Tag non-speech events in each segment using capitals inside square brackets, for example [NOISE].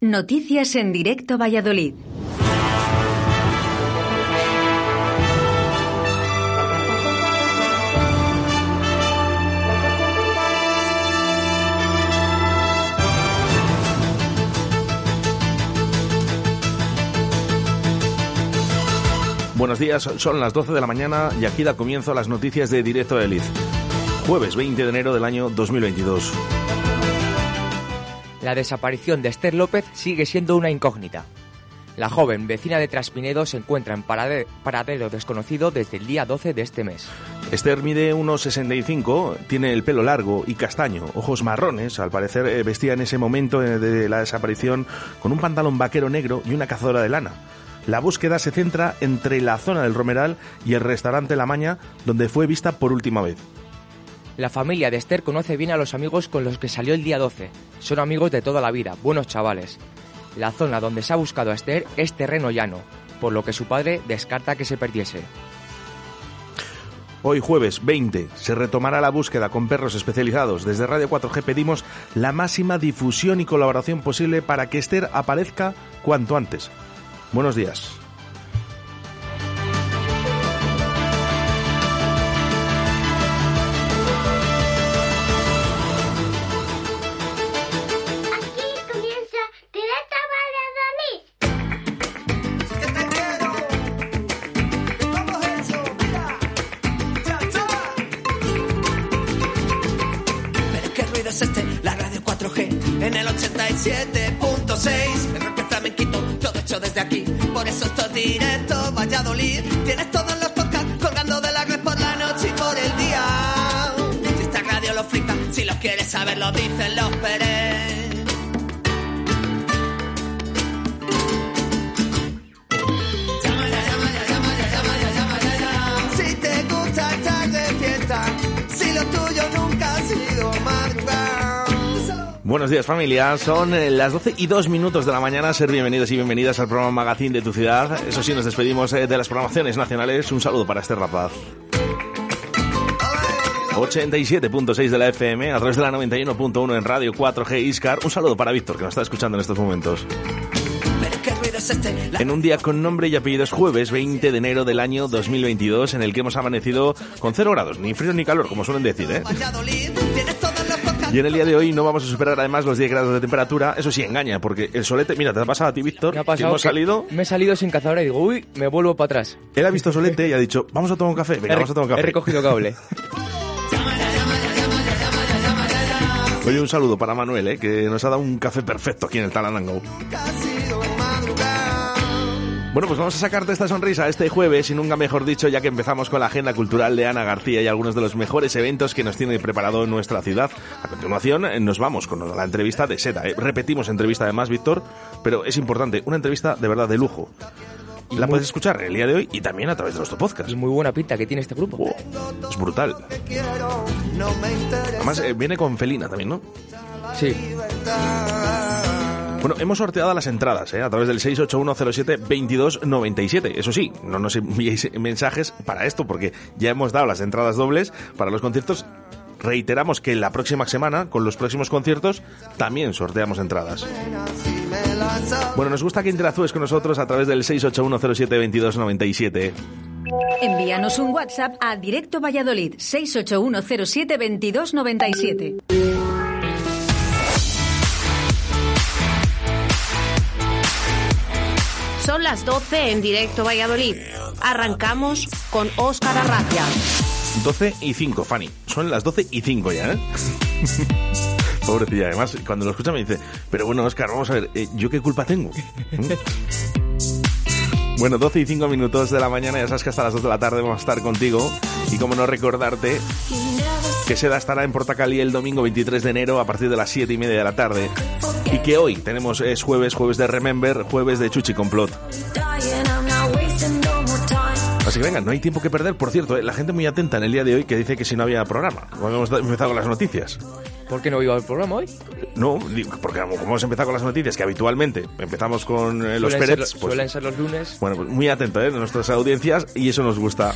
Noticias en directo Valladolid. Buenos días, son las 12 de la mañana y aquí da comienzo las noticias de Directo Eliz. Jueves 20 de enero del año 2022. La desaparición de Esther López sigue siendo una incógnita. La joven vecina de Traspinedo se encuentra en paradero desconocido desde el día 12 de este mes. Esther mide unos 65, tiene el pelo largo y castaño, ojos marrones, al parecer eh, vestía en ese momento eh, de la desaparición con un pantalón vaquero negro y una cazadora de lana. La búsqueda se centra entre la zona del Romeral y el restaurante La Maña, donde fue vista por última vez. La familia de Esther conoce bien a los amigos con los que salió el día 12. Son amigos de toda la vida, buenos chavales. La zona donde se ha buscado a Esther es terreno llano, por lo que su padre descarta que se perdiese. Hoy jueves 20 se retomará la búsqueda con perros especializados. Desde Radio 4G pedimos la máxima difusión y colaboración posible para que Esther aparezca cuanto antes. Buenos días. Directo, Valladolid. Tienes todos los podcasts colgando de la red por la noche y por el día. Esta radio lo flipa, si los quieres saber, lo dicen los Pérez. Buenos días familia, son eh, las 12 y 2 minutos de la mañana, ser bienvenidos y bienvenidas al programa Magazine de tu ciudad. Eso sí, nos despedimos eh, de las programaciones nacionales. Un saludo para Esther Rapaz. 87.6 de la FM, a través de la 91.1 en Radio 4G Iscar. Un saludo para Víctor, que nos está escuchando en estos momentos. Este, En un día con nombre y apellidos jueves 20 de enero del año 2022, en el que hemos amanecido con 0 grados, ni frío ni calor, como suelen decir, ¿eh? Y en el día de hoy no vamos a superar además los 10 grados de temperatura. Eso sí, engaña, porque el solete, mira, te ha pasado a ti, Víctor, Me ha que pasado hemos que salido. Me he salido sin cazadora y digo, uy, me vuelvo para atrás. Él ha visto solete y ha dicho, vamos a tomar un café. Venga, he, vamos a tomar un he café. recogido cable. [LAUGHS] Oye, un saludo para Manuel, ¿eh? que nos ha dado un café perfecto aquí en el Talandango. Bueno, pues vamos a sacarte esta sonrisa este jueves y nunca mejor dicho, ya que empezamos con la agenda cultural de Ana García y algunos de los mejores eventos que nos tiene preparado en nuestra ciudad. A continuación, eh, nos vamos con la entrevista de Seta. ¿eh? Repetimos entrevista además, Víctor, pero es importante, una entrevista de verdad de lujo. La puedes escuchar el día de hoy y también a través de nuestro podcast. Y muy buena pinta que tiene este grupo. Oh, es brutal. Además, eh, viene con Felina también, ¿no? Sí. Bueno, hemos sorteado las entradas ¿eh? a través del 681072297. Eso sí, no nos enviéis [LAUGHS] mensajes para esto porque ya hemos dado las entradas dobles para los conciertos. Reiteramos que la próxima semana, con los próximos conciertos, también sorteamos entradas. Bueno, nos gusta que interactúes con nosotros a través del 681072297. Envíanos un WhatsApp a Directo Valladolid 681072297. Las 12 en directo Valladolid. Arrancamos con Óscar Arracia. 12 y 5, Fanny. Son las 12 y 5 ya, ¿eh? Pobrecilla, además, cuando lo escucha me dice, pero bueno, Oscar, vamos a ver, eh, ¿yo qué culpa tengo? ¿Mm? Bueno, 12 y 5 minutos de la mañana, ya sabes que hasta las 2 de la tarde vamos a estar contigo. Y como no recordarte que Seda estará en Portacali el domingo 23 de enero a partir de las 7 y media de la tarde. Y que hoy tenemos, es jueves, jueves de Remember, jueves de Chuchi Complot. Así que venga, no hay tiempo que perder. Por cierto, eh, la gente muy atenta en el día de hoy que dice que si no había programa. Hemos empezado con las noticias. ¿Por qué no iba al programa hoy? No, digo, porque como hemos empezado con las noticias, que habitualmente empezamos con eh, los Pérez, pues, suelen ser los lunes. bueno, pues muy atento ¿eh? de nuestras audiencias y eso nos gusta.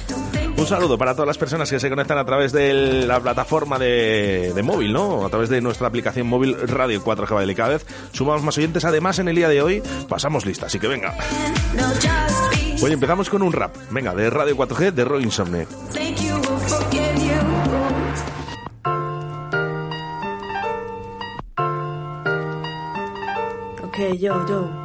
Un saludo para todas las personas que se conectan a través de la plataforma de, de móvil, ¿no? A través de nuestra aplicación móvil Radio 4G Baile. Cada vez sumamos más oyentes. Además, en el día de hoy pasamos lista, así que venga. Hoy empezamos con un rap. Venga, de Radio 4G de Roy Insomne. Ok, yo, yo.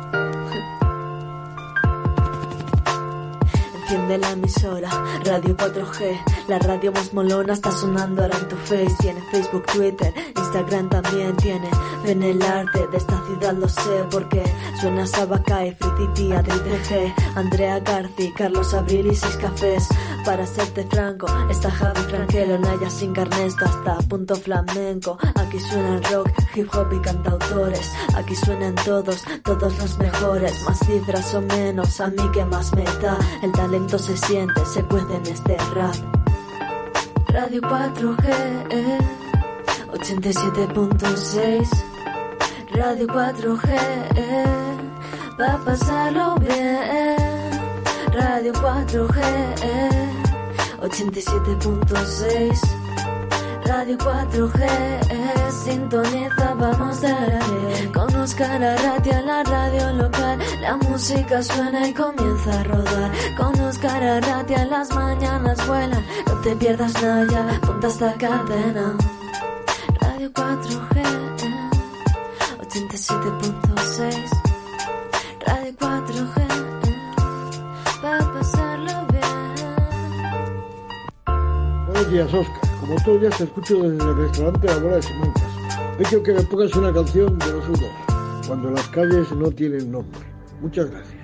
Enciende la emisora, Radio 4G, la radio más molona está sonando ahora en tu face. Tiene Facebook, Twitter, Instagram también tiene. En el arte de esta ciudad lo sé porque suena Sabacay, Frititi, Adri Andrea Garci, Carlos Abril y seis cafés. Para serte franco, está Javi Franquelo, Naya sin carnesto hasta punto flamenco. Aquí suena el rock, hip hop y cantautores. Aquí suenan todos, todos los mejores. Más cifras o menos, a mí que más me da. El talento se siente, se cuece en este rap. Radio 4G, eh, 87.6. Radio 4G, eh, va pasarlo bien. Radio 4G, eh, 87.6. Radio 4G, eh, sintoniza, vamos de la Con Oscar Arratia la radio local, la música suena y comienza a rodar. Con Oscar Arratia las mañanas vuelan, no te pierdas nada, ya, ponte esta cadena. Radio 4G, eh, 87.6. Radio 4G, eh, va a pasarlo bien. Buenos Oscar. Como todos los días te escucho desde el restaurante La Bola de Simancas. He hecho que me pongas una canción de los U2, cuando las calles no tienen nombre. Muchas gracias.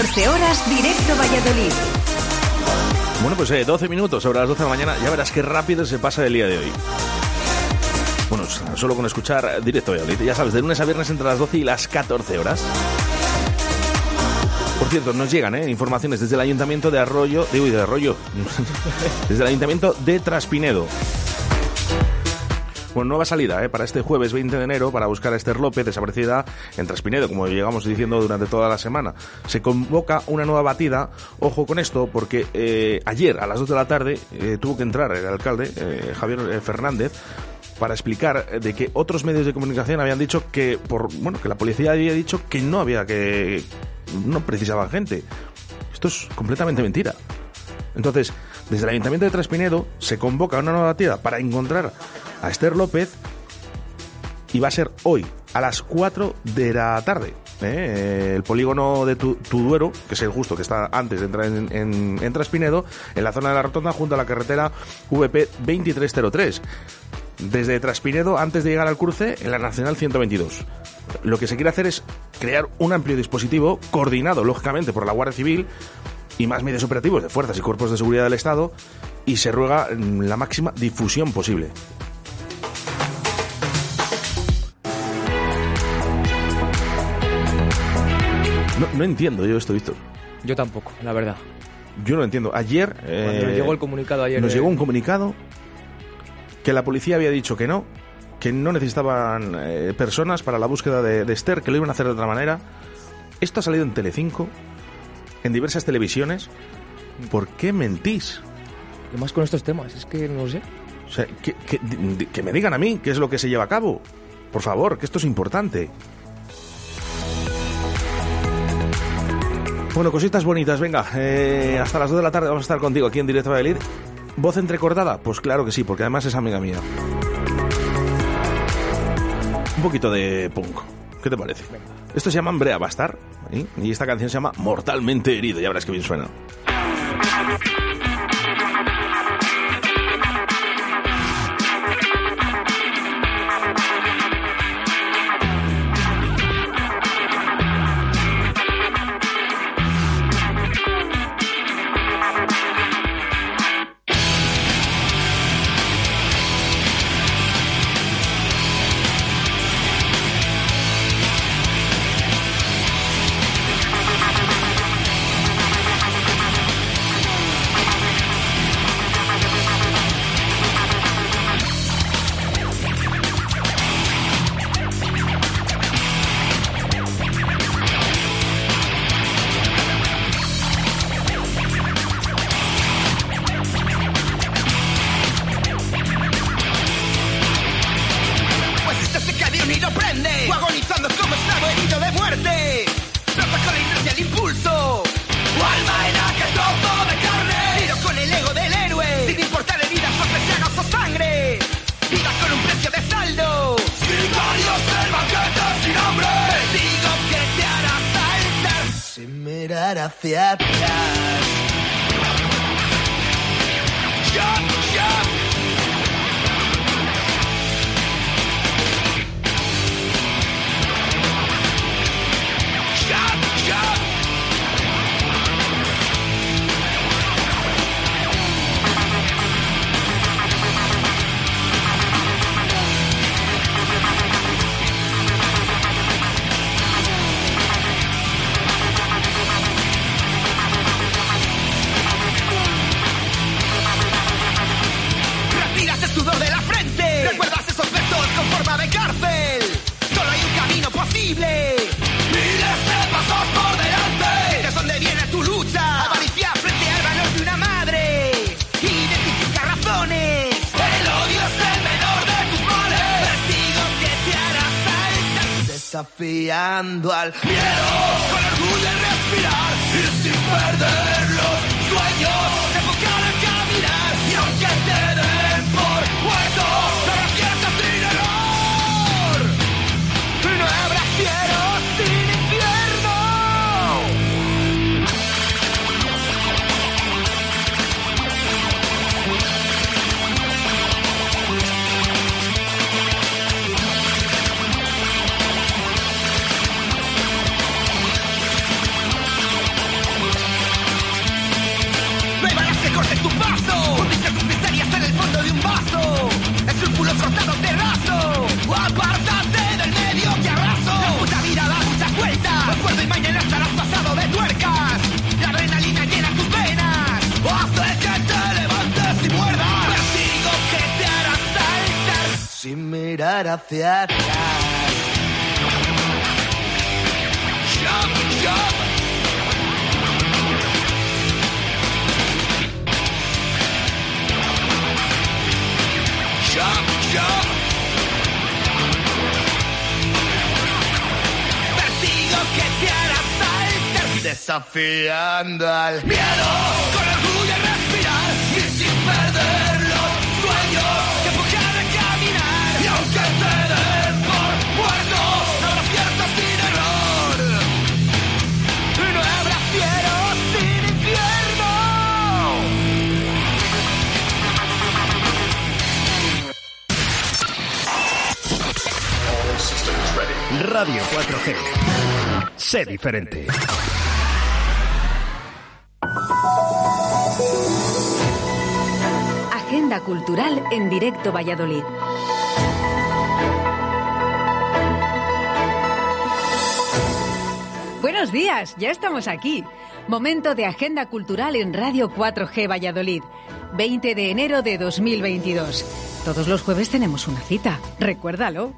14 horas, directo Valladolid. Bueno, pues eh, 12 minutos sobre las 12 de la mañana. Ya verás qué rápido se pasa el día de hoy. Bueno, solo con escuchar directo Valladolid. Ya sabes, de lunes a viernes entre las 12 y las 14 horas. Por cierto, nos llegan ¿eh? informaciones desde el Ayuntamiento de Arroyo, uy, de Arroyo, [LAUGHS] desde el Ayuntamiento de Traspinedo. Bueno, nueva salida ¿eh? para este jueves 20 de enero para buscar a Esther López, desaparecida en Traspinedo, como llegamos diciendo durante toda la semana. Se convoca una nueva batida, ojo con esto, porque eh, ayer a las 2 de la tarde eh, tuvo que entrar el alcalde, eh, Javier Fernández, para explicar de que otros medios de comunicación habían dicho que por bueno que la policía había dicho que no había que no precisaban gente. Esto es completamente mentira. Entonces, desde el Ayuntamiento de Traspinedo se convoca una nueva batida para encontrar a Esther López y va a ser hoy a las 4 de la tarde. ¿eh? El polígono de Tu- Tuduero, que es el justo que está antes de entrar en, en, en Traspinedo, en la zona de la rotonda junto a la carretera VP 2303 desde Traspinedo antes de llegar al cruce en la Nacional 122. Lo que se quiere hacer es crear un amplio dispositivo coordinado, lógicamente, por la Guardia Civil y más medios operativos de fuerzas y cuerpos de seguridad del Estado y se ruega mm, la máxima difusión posible. No, no entiendo yo esto, Víctor. Yo tampoco, la verdad. Yo no entiendo. Ayer... Cuando eh, nos llegó el comunicado ayer. nos llegó un comunicado que la policía había dicho que no, que no necesitaban eh, personas para la búsqueda de, de Esther, que lo iban a hacer de otra manera. Esto ha salido en Telecinco, en diversas televisiones. ¿Por qué mentís? Y más con estos temas, es que no lo sé. O sea, que, que- di- que me digan a mí qué es lo que se lleva a cabo. Por favor, que esto es importante. Bueno, cositas bonitas, venga. eh, hasta las 2 de la tarde vamos a estar contigo aquí en Directo Valladolid. ¿Voz entrecortada? Pues claro que sí, porque además es amiga mía. Un poquito de punk. ¿Qué te parece? Esto se llama Brea Bastar y esta canción se llama Mortalmente Herido. Ya verás que bien suena. Diferente. Agenda cultural en directo Valladolid. Buenos días, ya estamos aquí. Momento de agenda cultural en Radio 4G Valladolid. 20 de enero de 2022. Todos los jueves tenemos una cita, recuérdalo.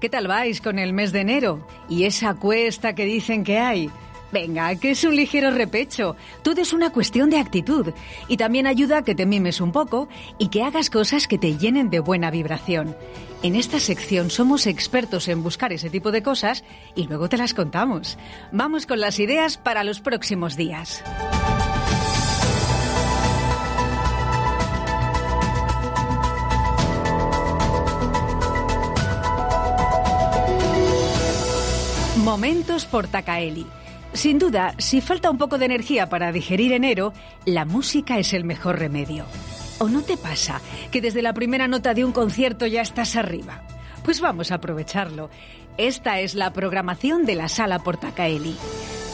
¿Qué tal vais con el mes de enero? ¿Y esa cuesta que dicen que hay? Venga, que es un ligero repecho. Todo es una cuestión de actitud. Y también ayuda a que te mimes un poco y que hagas cosas que te llenen de buena vibración. En esta sección somos expertos en buscar ese tipo de cosas y luego te las contamos. Vamos con las ideas para los próximos días. Momentos por Tacaeli. Sin duda, si falta un poco de energía para digerir enero, la música es el mejor remedio. ¿O no te pasa que desde la primera nota de un concierto ya estás arriba? Pues vamos a aprovecharlo. Esta es la programación de la Sala Portacaeli.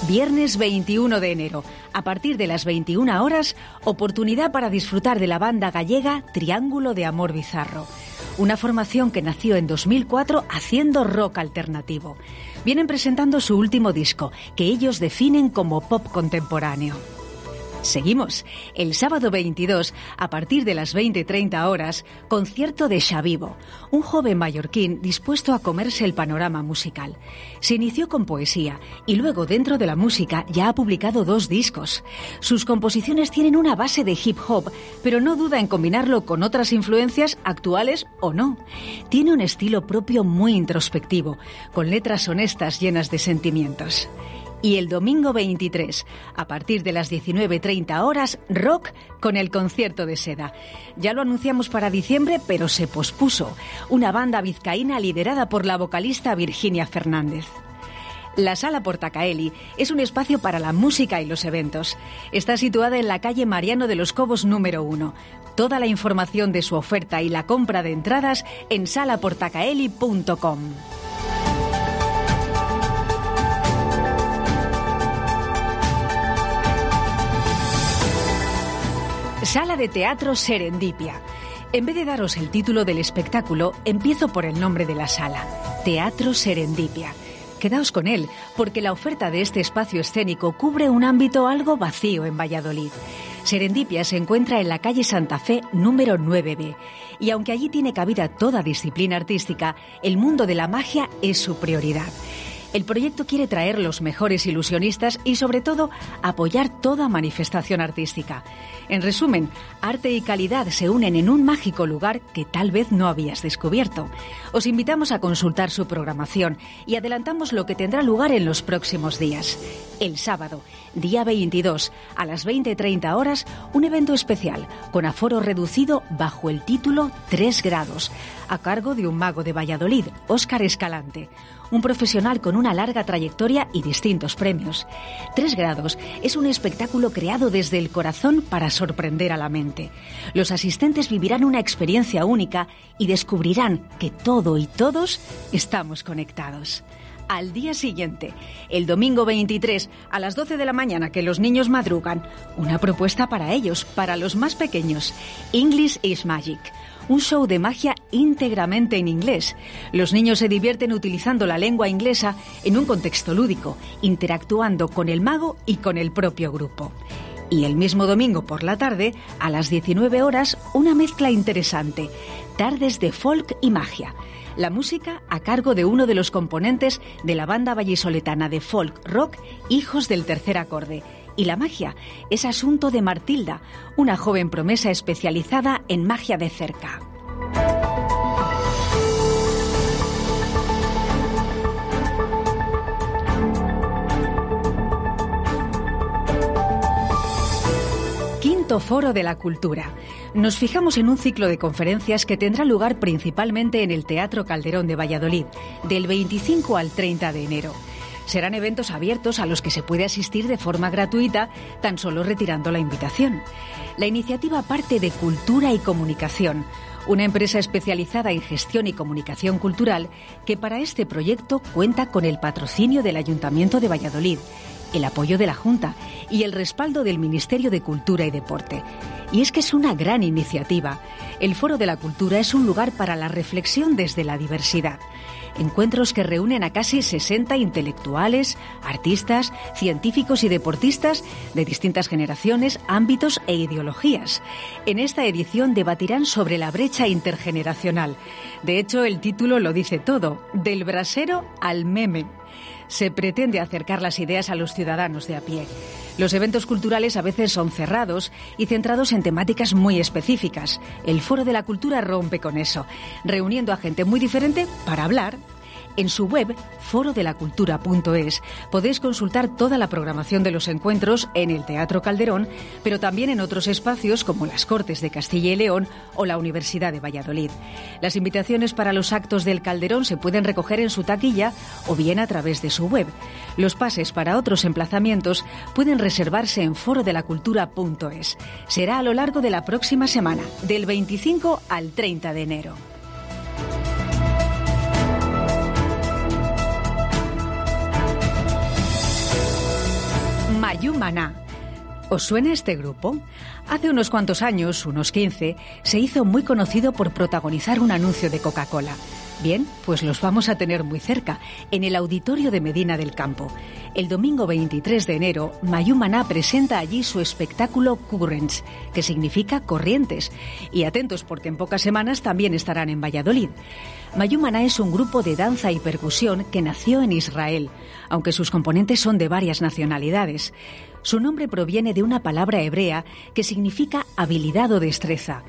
Viernes 21 de enero, a partir de las 21 horas, oportunidad para disfrutar de la banda gallega Triángulo de Amor Bizarro. Una formación que nació en 2004 haciendo rock alternativo. Vienen presentando su último disco, que ellos definen como pop contemporáneo. Seguimos. El sábado 22, a partir de las 20.30 horas, concierto de Xavivo, un joven mallorquín dispuesto a comerse el panorama musical. Se inició con poesía y luego dentro de la música ya ha publicado dos discos. Sus composiciones tienen una base de hip hop, pero no duda en combinarlo con otras influencias actuales o no. Tiene un estilo propio muy introspectivo, con letras honestas llenas de sentimientos y el domingo 23, a partir de las 19.30 horas, rock con el concierto de seda. Ya lo anunciamos para diciembre, pero se pospuso. Una banda vizcaína liderada por la vocalista Virginia Fernández. La Sala Portacaeli es un espacio para la música y los eventos. Está situada en la calle Mariano de los Cobos número 1. Toda la información de su oferta y la compra de entradas en salaportacaeli.com. Sala de Teatro Serendipia. En vez de daros el título del espectáculo, empiezo por el nombre de la sala, Teatro Serendipia. Quedaos con él, porque la oferta de este espacio escénico cubre un ámbito algo vacío en Valladolid. Serendipia se encuentra en la calle Santa Fe número 9B, y aunque allí tiene cabida toda disciplina artística, el mundo de la magia es su prioridad. El proyecto quiere traer los mejores ilusionistas y, sobre todo, apoyar toda manifestación artística. En resumen, arte y calidad se unen en un mágico lugar que tal vez no habías descubierto. Os invitamos a consultar su programación y adelantamos lo que tendrá lugar en los próximos días. El sábado, día 22, a las 20.30 horas, un evento especial con aforo reducido bajo el título 3 grados, a cargo de un mago de Valladolid, Óscar Escalante un profesional con una larga trayectoria y distintos premios. Tres grados es un espectáculo creado desde el corazón para sorprender a la mente. Los asistentes vivirán una experiencia única y descubrirán que todo y todos estamos conectados al día siguiente, el domingo 23, a las 12 de la mañana que los niños madrugan, una propuesta para ellos, para los más pequeños, English is Magic. Un show de magia íntegramente en inglés. Los niños se divierten utilizando la lengua inglesa en un contexto lúdico, interactuando con el mago y con el propio grupo. Y el mismo domingo por la tarde, a las 19 horas, una mezcla interesante. Tardes de folk y magia La música a cargo de uno de los componentes de la banda vallisoletana de folk rock Hijos del Tercer Acorde. Y la magia es asunto de Martilda, una joven promesa especializada en magia de cerca. Quinto Foro de la Cultura. Nos fijamos en un ciclo de conferencias que tendrá lugar principalmente en el Teatro Calderón de Valladolid, del 25 al 30 de enero. Serán eventos abiertos a los que se puede asistir de forma gratuita, tan solo retirando la invitación. La iniciativa parte de Cultura y Comunicación, una empresa especializada en gestión y comunicación cultural que para este proyecto cuenta con el patrocinio del Ayuntamiento de Valladolid, el apoyo de la Junta y el respaldo del Ministerio de Cultura y Deporte. Y es que es una gran iniciativa. El Foro de la Cultura es un lugar para la reflexión desde la diversidad. Encuentros que reúnen a casi 60 intelectuales, artistas, científicos y deportistas de distintas generaciones, ámbitos e ideologías. En esta edición debatirán sobre la brecha intergeneracional. De hecho, el título lo dice todo, del brasero al meme se pretende acercar las ideas a los ciudadanos de a pie. Los eventos culturales a veces son cerrados y centrados en temáticas muy específicas. El Foro de la Cultura rompe con eso, reuniendo a gente muy diferente para hablar en su web, forodelacultura.es, podéis consultar toda la programación de los encuentros en el Teatro Calderón, pero también en otros espacios como las Cortes de Castilla y León o la Universidad de Valladolid. Las invitaciones para los actos del Calderón se pueden recoger en su taquilla o bien a través de su web. Los pases para otros emplazamientos pueden reservarse en forodelacultura.es. Será a lo largo de la próxima semana, del 25 al 30 de enero. Mayumana. ¿Os suena este grupo? Hace unos cuantos años, unos 15, se hizo muy conocido por protagonizar un anuncio de Coca-Cola. Bien, pues los vamos a tener muy cerca, en el auditorio de Medina del Campo. El domingo 23 de enero, Mayumana presenta allí su espectáculo Currents, que significa corrientes. Y atentos porque en pocas semanas también estarán en Valladolid. Mayumana es un grupo de danza y percusión que nació en Israel, aunque sus componentes son de varias nacionalidades. Su nombre proviene de una palabra hebrea que significa habilidad o destreza.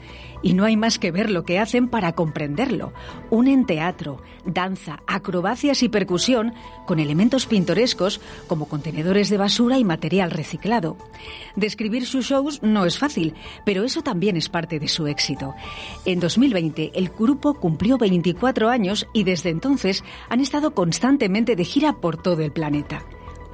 Y no hay más que ver lo que hacen para comprenderlo. Unen teatro, danza, acrobacias y percusión con elementos pintorescos como contenedores de basura y material reciclado. Describir sus shows no es fácil, pero eso también es parte de su éxito. En 2020 el grupo cumplió 24 años y desde entonces han estado constantemente de gira por todo el planeta.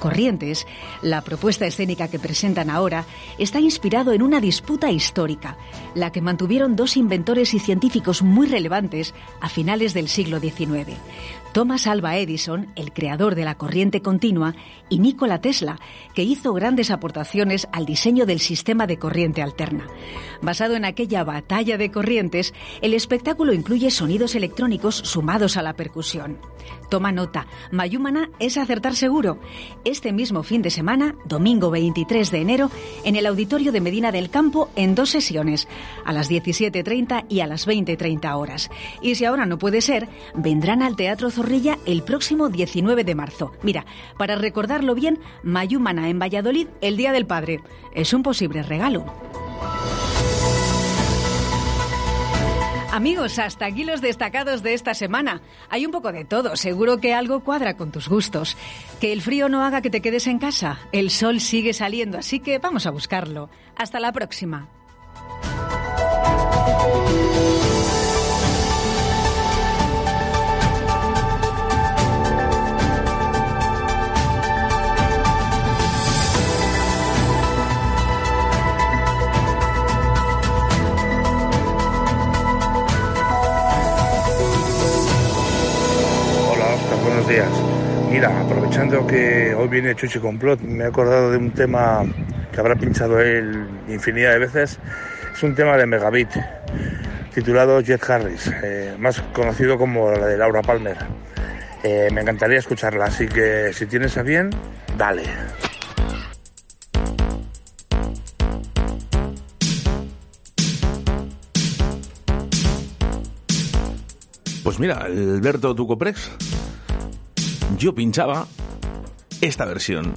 Corrientes, la propuesta escénica que presentan ahora está inspirado en una disputa histórica, la que mantuvieron dos inventores y científicos muy relevantes a finales del siglo XIX. Thomas Alva Edison, el creador de la corriente continua, y Nikola Tesla, que hizo grandes aportaciones al diseño del sistema de corriente alterna. Basado en aquella batalla de corrientes, el espectáculo incluye sonidos electrónicos sumados a la percusión. Toma nota, Mayumana es acertar seguro. Este mismo fin de semana, domingo 23 de enero, en el Auditorio de Medina del Campo en dos sesiones, a las 17.30 y a las 20.30 horas. Y si ahora no puede ser, vendrán al Teatro Zorrilla el próximo 19 de marzo. Mira, para recordarlo bien, Mayumana en Valladolid el Día del Padre. Es un posible regalo. Amigos, hasta aquí los destacados de esta semana. Hay un poco de todo, seguro que algo cuadra con tus gustos. Que el frío no haga que te quedes en casa. El sol sigue saliendo, así que vamos a buscarlo. Hasta la próxima. Aprovechando que hoy viene Chuchi Complot, me he acordado de un tema que habrá pinchado él infinidad de veces. Es un tema de Megabit, titulado Jet Harris, eh, más conocido como la de Laura Palmer. Eh, me encantaría escucharla, así que si tienes a bien, dale. Pues mira, Alberto Tucoprex, yo pinchaba esta versión.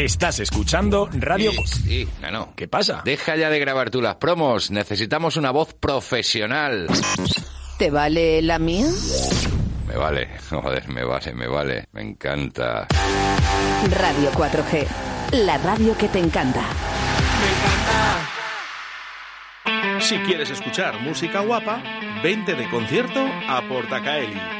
Estás escuchando Radio... Sí, sí, Nano. ¿Qué pasa? Deja ya de grabar tú las promos. Necesitamos una voz profesional. ¿Te vale la mía? Me vale, [LAUGHS] joder, me vale, me vale. Me encanta. Radio 4G. La radio que te encanta. Si quieres escuchar música guapa, vente de concierto a Portacaeli.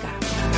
Son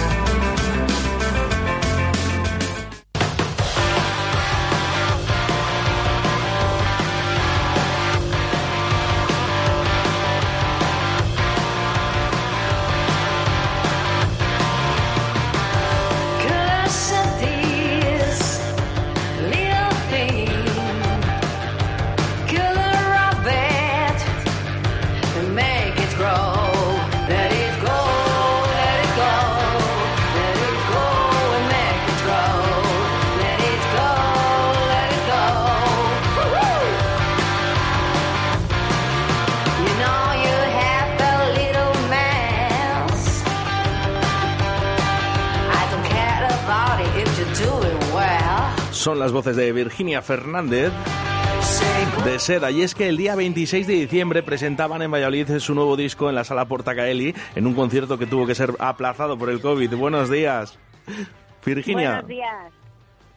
las voces de Virginia Fernández de Seda. Y es que el día 26 de diciembre presentaban en Valladolid su nuevo disco en la sala Portacaeli en un concierto que tuvo que ser aplazado por el COVID. Buenos días, Virginia. Buenos días.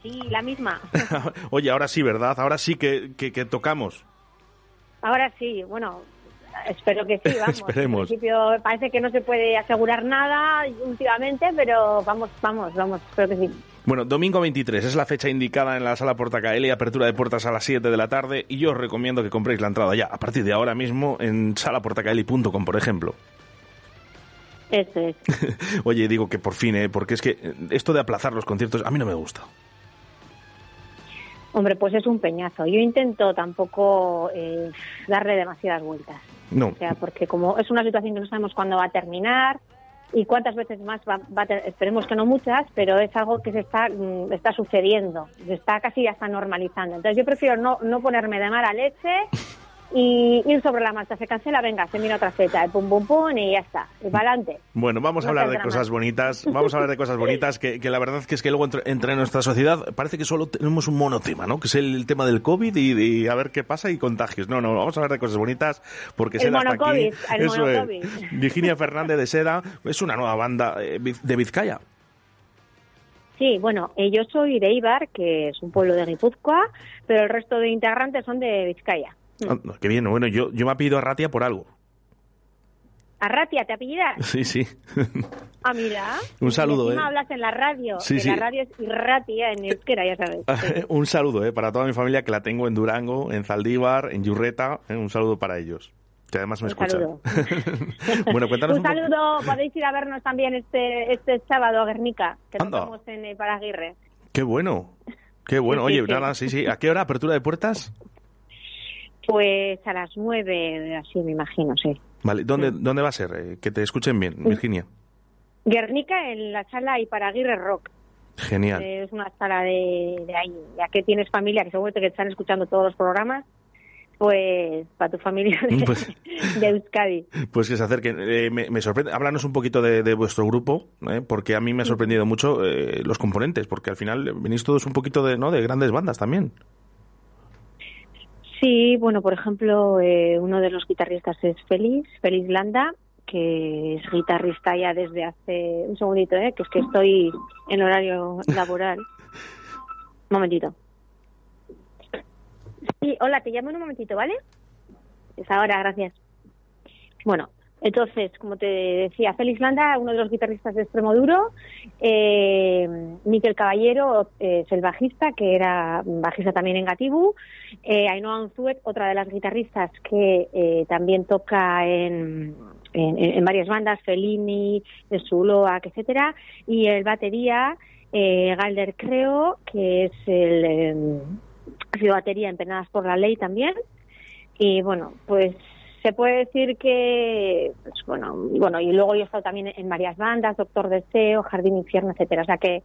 Sí, la misma. [LAUGHS] Oye, ahora sí, ¿verdad? Ahora sí que, que, que tocamos. Ahora sí, bueno, espero que sí, [LAUGHS] vamos. Esperemos. En principio parece que no se puede asegurar nada últimamente, pero vamos, vamos, vamos, espero que sí. Bueno, domingo 23 es la fecha indicada en la sala Portacaeli, apertura de puertas a las 7 de la tarde y yo os recomiendo que compréis la entrada ya, a partir de ahora mismo en salaportacaeli.com, por ejemplo. Eso es. [LAUGHS] Oye, digo que por fin, ¿eh? porque es que esto de aplazar los conciertos a mí no me gusta. Hombre, pues es un peñazo. Yo intento tampoco eh, darle demasiadas vueltas. No. O sea, porque como es una situación que no sabemos cuándo va a terminar y cuántas veces más va, va esperemos que no muchas, pero es algo que se está, mm, está sucediendo, se está casi ya está normalizando. Entonces yo prefiero no, no ponerme de mala leche y ir sobre la marcha. Se cancela, venga, se mira otra fecha, y pum, pum, pum, y ya está. Y para adelante. Bueno, vamos a hablar de cosas bonitas, vamos a hablar de cosas [LAUGHS] bonitas, que, que la verdad que es que luego entre, entre nuestra sociedad parece que solo tenemos un monotema, ¿no? Que es el, tema del COVID y, y a ver qué pasa y contagios. No, no, vamos a hablar de cosas bonitas porque El Seda está aquí. el Eso es. Virginia Fernández de Seda es una nueva banda eh, de Vizcaya. Sí, bueno, eh, yo soy de Ibar, que es un pueblo de Guipúzcoa, pero el resto de integrantes son de Vizcaya. Ah, qué bien, bueno, yo, yo me pido a Ratia por algo. Arratia, ¿te apellidas? [LAUGHS] Sí, sí. Ah, mira. Un saludo, Y eh. hablas en la radio. Sí, que sí. La radio es Irratia en euskera, ya sabes. [LAUGHS] Un saludo eh, para toda mi familia que la tengo en Durango, en Zaldívar, en Yurreta. eh, un saludo para ellos. Que además me Un escuchan. saludo. [LAUGHS] bueno, cuéntanos Un un saludo, podéis ir a vernos también este este sábado a Guernica, que estamos en eh, Paraguirre. Qué bueno. Qué bueno. Sí, sí, Oye, sí. nada, sí, sí. ¿A qué hora apertura de puertas? Pues a las nueve, así me imagino, sí. Vale, ¿dónde, ¿dónde va a ser? Eh, que te escuchen bien, Virginia. Guernica en la sala y Paraguirre Rock. Genial. Es una sala de, de ahí. Ya que tienes familia, que seguro que están escuchando todos los programas, pues para tu familia de, Pues- [LAUGHS] de Euskadi. Pues que se acerquen. Eh, me, me sorprende. Háblanos un poquito de, de vuestro grupo, eh, porque a mí me ha sorprendido mucho eh, los componentes, porque al final venís todos un poquito de, ¿no? de grandes bandas también. Sí, bueno, por ejemplo, eh, uno de los guitarristas es Félix, Félix Landa, que es guitarrista ya desde hace un segundito, ¿eh? que es que estoy en horario laboral. [LAUGHS] un momentito. Sí, hola, te llamo en un momentito, ¿vale? Es ahora, gracias. Bueno, entonces, como te decía, Félix Landa, uno de los guitarristas de Extremo Duro, eh, Miquel Caballero, eh, es el bajista, que era bajista también en Gatibu, eh, Ainhoa Unzuet, otra de las guitarristas que eh, también toca en, en, varias bandas, Fellini, Zuloac, etcétera, y el batería, eh, Galder Creo, que es el... ha sido batería en Penadas por la Ley también. Y bueno, pues se puede decir que, pues, bueno, bueno, y luego yo he estado también en varias bandas, Doctor Deseo, Jardín Infierno, etcétera. O sea que,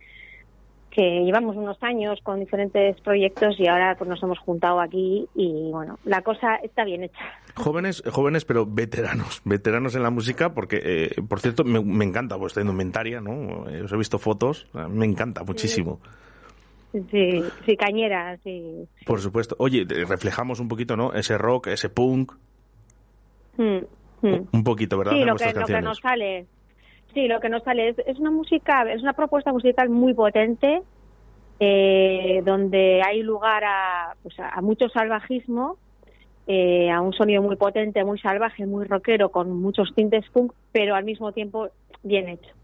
que llevamos unos años con diferentes proyectos y ahora pues nos hemos juntado aquí y bueno, la cosa está bien hecha. Jóvenes, jóvenes, pero veteranos, veteranos en la música, porque, eh, por cierto, me, me encanta vuestra indumentaria, ¿no? Eh, Os he visto fotos, me encanta muchísimo. Sí, sí, cañera, sí. Por supuesto. Oye, reflejamos un poquito, ¿no? Ese rock, ese punk, Mm, mm. un poquito, ¿verdad? Sí, lo que, lo que nos sale. Sí, lo que nos sale es, es una música, es una propuesta musical muy potente, eh, donde hay lugar a, pues a, a mucho salvajismo, eh, a un sonido muy potente, muy salvaje, muy rockero, con muchos tintes punk, pero al mismo tiempo bien hecho.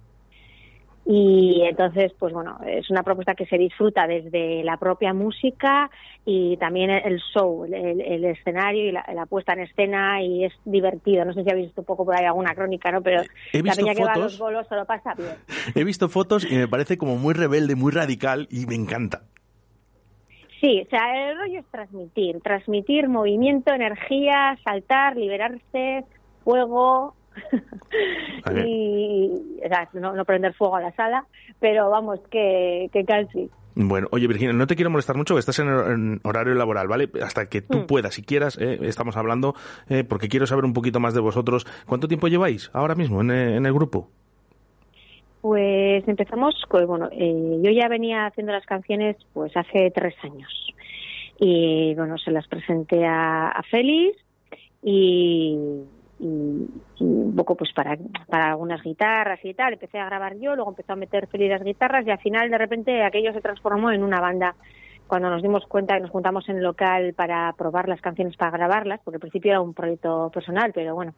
Y entonces, pues bueno, es una propuesta que se disfruta desde la propia música y también el show, el, el escenario y la, la puesta en escena y es divertido. No sé si habéis visto un poco por ahí alguna crónica, ¿no? Pero He la peña que va a los bolos se lo pasa bien. [LAUGHS] He visto fotos y me parece como muy rebelde, muy radical y me encanta. Sí, o sea, el rollo es transmitir, transmitir movimiento, energía, saltar, liberarse, fuego. [LAUGHS] y, o sea, no, no prender fuego a la sala, pero vamos, que, que casi. Bueno, oye Virginia, no te quiero molestar mucho, estás en, en horario laboral, ¿vale? Hasta que tú Mm. puedas, si quieras, eh, estamos hablando, eh, porque quiero saber un poquito más de vosotros. ¿Cuánto tiempo lleváis ahora mismo en, eh, en el grupo? Pues empezamos, con, bueno, eh, yo ya venía haciendo las canciones pues hace tres años. Y bueno, se las presenté a, a Félix y, y- un poco pues para, para algunas guitarras y tal. Empecé a grabar yo, luego empezó a meter Félix las guitarras y al final de repente aquello se transformó en una banda. Cuando nos dimos cuenta que nos juntamos en el local para probar las canciones, para grabarlas, porque al principio era un proyecto personal, pero bueno,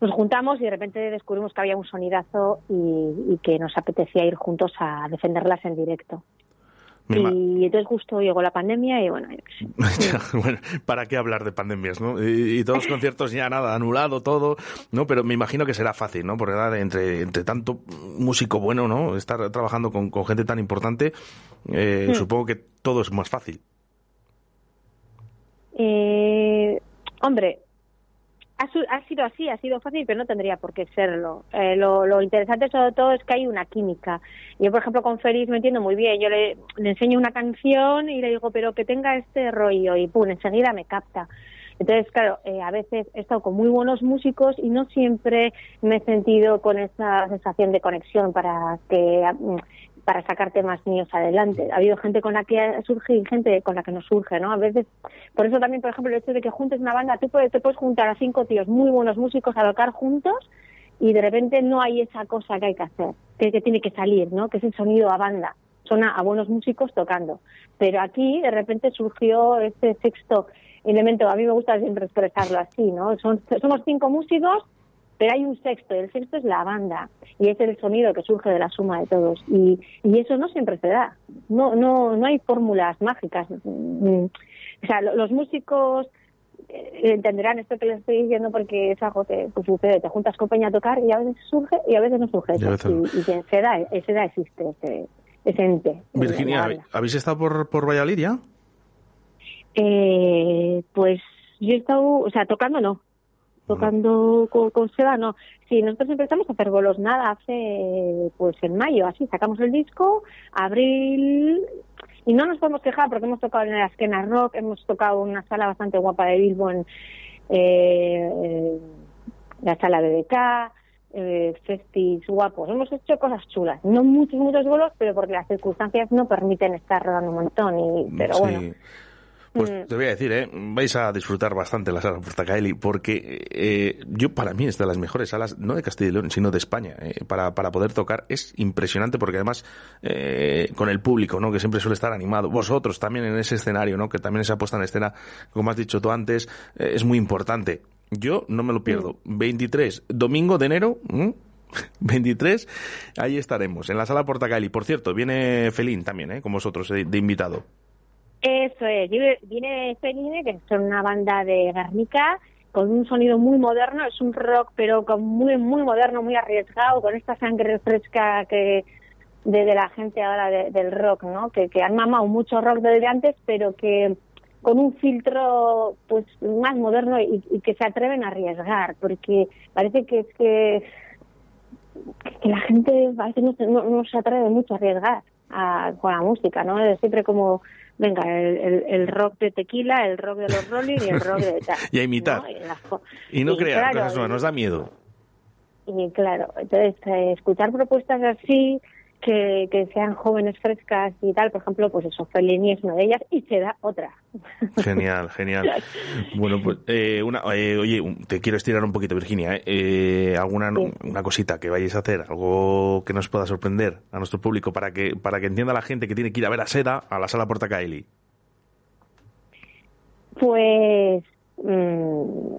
nos juntamos y de repente descubrimos que había un sonidazo y, y que nos apetecía ir juntos a defenderlas en directo. Y entonces justo llegó la pandemia y [LAUGHS] bueno, ¿para qué hablar de pandemias, no? Y, y todos los conciertos ya nada, anulado todo, ¿no? Pero me imagino que será fácil, ¿no? Porque entre, entre tanto músico bueno, ¿no? Estar trabajando con, con gente tan importante, eh, Hmm. supongo que todo es más fácil. Eh, hombre, ha, su- ha sido así, ha sido fácil, pero no tendría por qué serlo. Eh, lo, interesante sobre todo es que hay una química. Yo, por ejemplo, con Félix me entiendo muy bien. Yo le, le enseño una canción y le digo, pero que tenga este rollo y pum, enseguida me capta. Entonces, claro, eh, a veces he estado con muy buenos músicos y no siempre me he sentido con esa sensación de conexión para que mm, para sacar temas míos adelante. Ha habido gente con la que surge y gente con la que no surge, ¿no? A veces, por eso también, por ejemplo, el hecho de que juntes una banda, tú puedes, te puedes juntar a cinco tíos muy buenos músicos a tocar juntos y de repente no hay esa cosa que hay que hacer, que, tiene que salir, ¿no? Que es el sonido a banda. Son a, a buenos músicos tocando. Pero aquí, de repente, surgió este sexto elemento. A mí me gusta siempre expresarlo así, ¿no? Son, somos cinco músicos, pero hay un sexto, y el sexto es la banda, y es el sonido que surge de la suma de todos. Y, y eso no siempre se da. No, no, no hay fórmulas mágicas. Mm, O sea, lo- los músicos eh, entenderán esto que les estoy diciendo porque es algo que pues, sucede. Te juntas con Peña a tocar y a veces surge y a veces no surge. Y veces no. Y, y que se da, ese da existe, ese, ese ente. en la Virginia. ¿habéis estado por, por Valladolid ya? Eh, pues yo he estado, o sea, tocando no. Tocando con, con Seba no. Sí, nosotros empezamos a hacer bolos nada hace, pues en mayo, así, sacamos el disco, abril, y no nos podemos quejar porque hemos tocado en la Esquena Rock, hemos tocado en una sala bastante guapa de Bilbo en eh, eh, la sala BBK, eh, festis guapos. Hemos hecho cosas chulas. No muchos, muchos bolos, pero porque las circunstancias no permiten estar rodando un montón. Y, pero Sí. bueno. Pues Mm. te voy a decir, ¿eh? vais a disfrutar bastante la sala Portacaeli porque eh, yo para mí es de las mejores salas, no de Castilla y León, sino de España, eh, para, para poder tocar. Es impresionante porque además eh, con el público, ¿no? que siempre suele estar animado, vosotros también en ese escenario, ¿no? que también esa puesta en escena, como has dicho tú antes, eh, es muy importante. Yo no me lo pierdo. 23, domingo de enero. ¿m? [LAUGHS] 23, ahí estaremos, en la sala Portacaeli. Por cierto, viene Felín también, ¿eh? con vosotros, eh, de invitado. Eso es, viene, viene Feline, que son una banda de Guernica, con un sonido muy moderno, es un rock pero con muy muy moderno, muy arriesgado, con esta sangre fresca que de, de la gente ahora de- del rock, ¿no? Que, que han mamado mucho rock desde antes, pero que con un filtro pues más moderno y, y que se atreven a arriesgar, porque parece que es que, que la gente parece no, no, no se atreve mucho a arriesgar con la música, ¿no? Siempre como, venga, el, el, el rock de tequila, el rock de los Rolling y el rock de tal. [LAUGHS] Y a imitar. ¿no? Y las co- Y no y creas, claro, cosas nuevas, nos da miedo. y claro, entonces eh, escuchar propuestas así que, que sean jóvenes frescas y tal, por ejemplo, pues eso, Fellini es una de ellas y se da otra. [LAUGHS] Genial, genial. Bueno, pues, eh, una, eh, oye, te quiero estirar un poquito, Virginia. ¿eh? Eh, ¿Alguna una cosita que vayáis a hacer? ¿Algo que nos pueda sorprender a nuestro público para que para que entienda la gente que tiene que ir a ver a Seda a la sala Portacaeli? Pues, mm,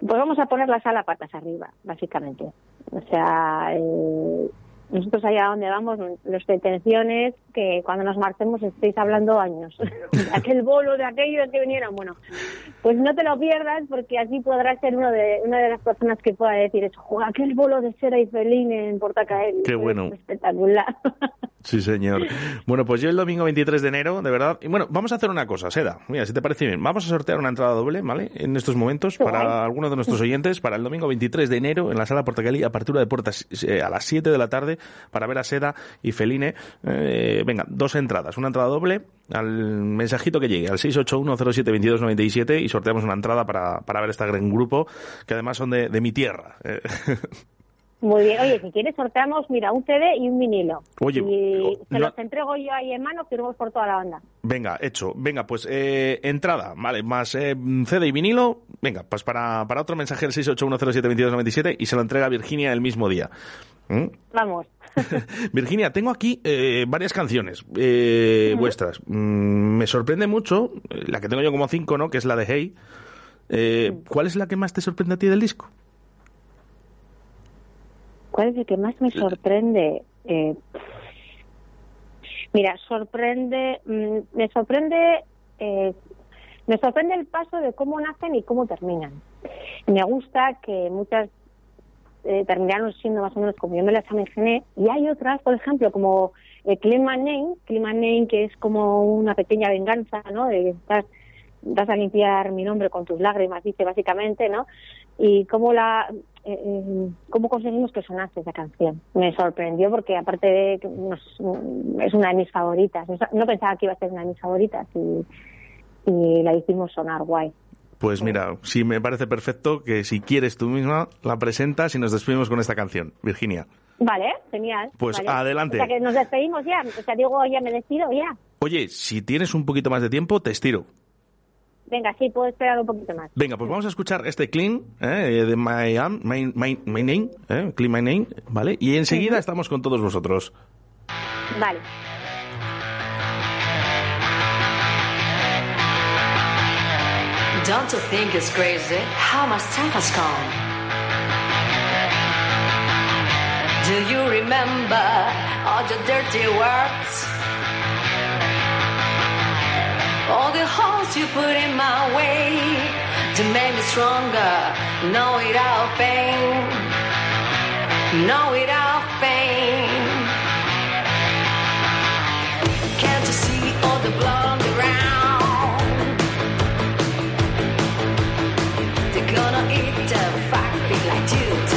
pues vamos a poner la sala patas arriba, básicamente. O sea, eh, nosotros allá donde vamos, nuestra intención es que cuando nos marchemos estéis hablando años. [LAUGHS] de aquel bolo, de aquello, de que vinieron. Bueno, pues no te lo pierdas porque así podrás ser uno de, una de las personas que pueda decir eso. "Jo, aquel bolo de cera y felín en Portacaeli. Qué bueno. Espectacular. [LAUGHS] Sí, señor. Bueno, pues yo el domingo 23 de enero, de verdad. Y bueno, vamos a hacer una cosa, Seda. Mira, si te parece bien, vamos a sortear una entrada doble, ¿vale? En estos momentos, para algunos de nuestros oyentes, para el domingo 23 de enero, en la sala Portagalí, apertura de puertas eh, a las 7 de la tarde, para ver a Seda y Feline. Eh, venga, dos entradas. Una entrada doble al mensajito que llegue, al 681072297, y sorteamos una entrada para, para ver este gran grupo, que además son de, de mi tierra. eh. [LAUGHS] Muy bien. Oye, si quieres sorteamos, mira, un CD y un vinilo. Oye, y se lo- los entrego yo ahí en mano, firmamos por toda la banda. Venga, hecho. Venga, pues eh, entrada, vale, más eh, CD y vinilo. Venga, pues para, para otro mensaje el 681072297 y se lo entrega Virginia el mismo día. ¿Mm? Vamos. [LAUGHS] Virginia, tengo aquí eh, varias canciones eh, vuestras. Mm, me sorprende mucho, eh, la que tengo yo como cinco, ¿no? Que es la de Hey. Eh, ¿Cuál es la que más te sorprende a ti del disco? ¿Cuál es el que más me sorprende? Eh, mira, sorprende, mm, me sorprende, eh, me sorprende el paso de cómo nacen y cómo terminan. Me gusta que muchas eh, terminaron siendo más o menos como yo me las imaginé y hay otras, por ejemplo, como eh, Clean My Name, que es como una pequeña venganza, ¿no? De estás, vas a limpiar mi nombre con tus lágrimas, dice básicamente, ¿no? Y cómo la eh, eh, cómo conseguimos que sonase esa canción. Me sorprendió porque aparte de que nos- es una de mis favoritas. No pensaba que iba a ser una de mis favoritas y, y la hicimos sonar guay. Pues mira, sí me parece perfecto que si quieres tú misma la presentas y nos despedimos con esta canción, Virginia. Vale, genial. Pues Vale. adelante. O sea que nos despedimos ya. O sea, digo, ya me despido ya. Oye, si tienes un poquito más de tiempo, te estiro. Venga, sí, puedo esperar un poquito más. Venga, pues vamos a escuchar este Clean eh, de My, Am- my, my, My Name, eh, Clean My Name, ¿vale? Y enseguida estamos con todos vosotros. Vale. Don't you think it's crazy how much time has gone? Do you remember all your dirty words? All the holes you put in my way to make me stronger. Know without pain. Know without pain. Can't you see all the blood on the ground? They're gonna eat the factory like you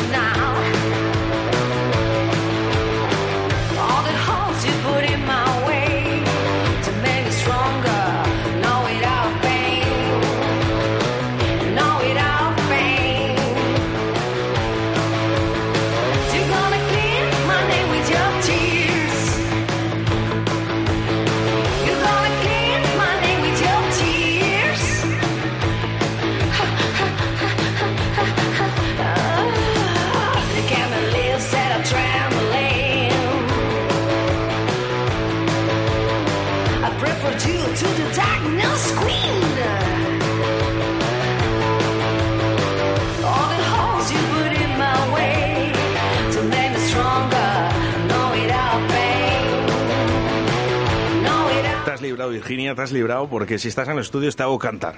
librado, Virginia, te has librado porque si estás en el estudio te hago cantar.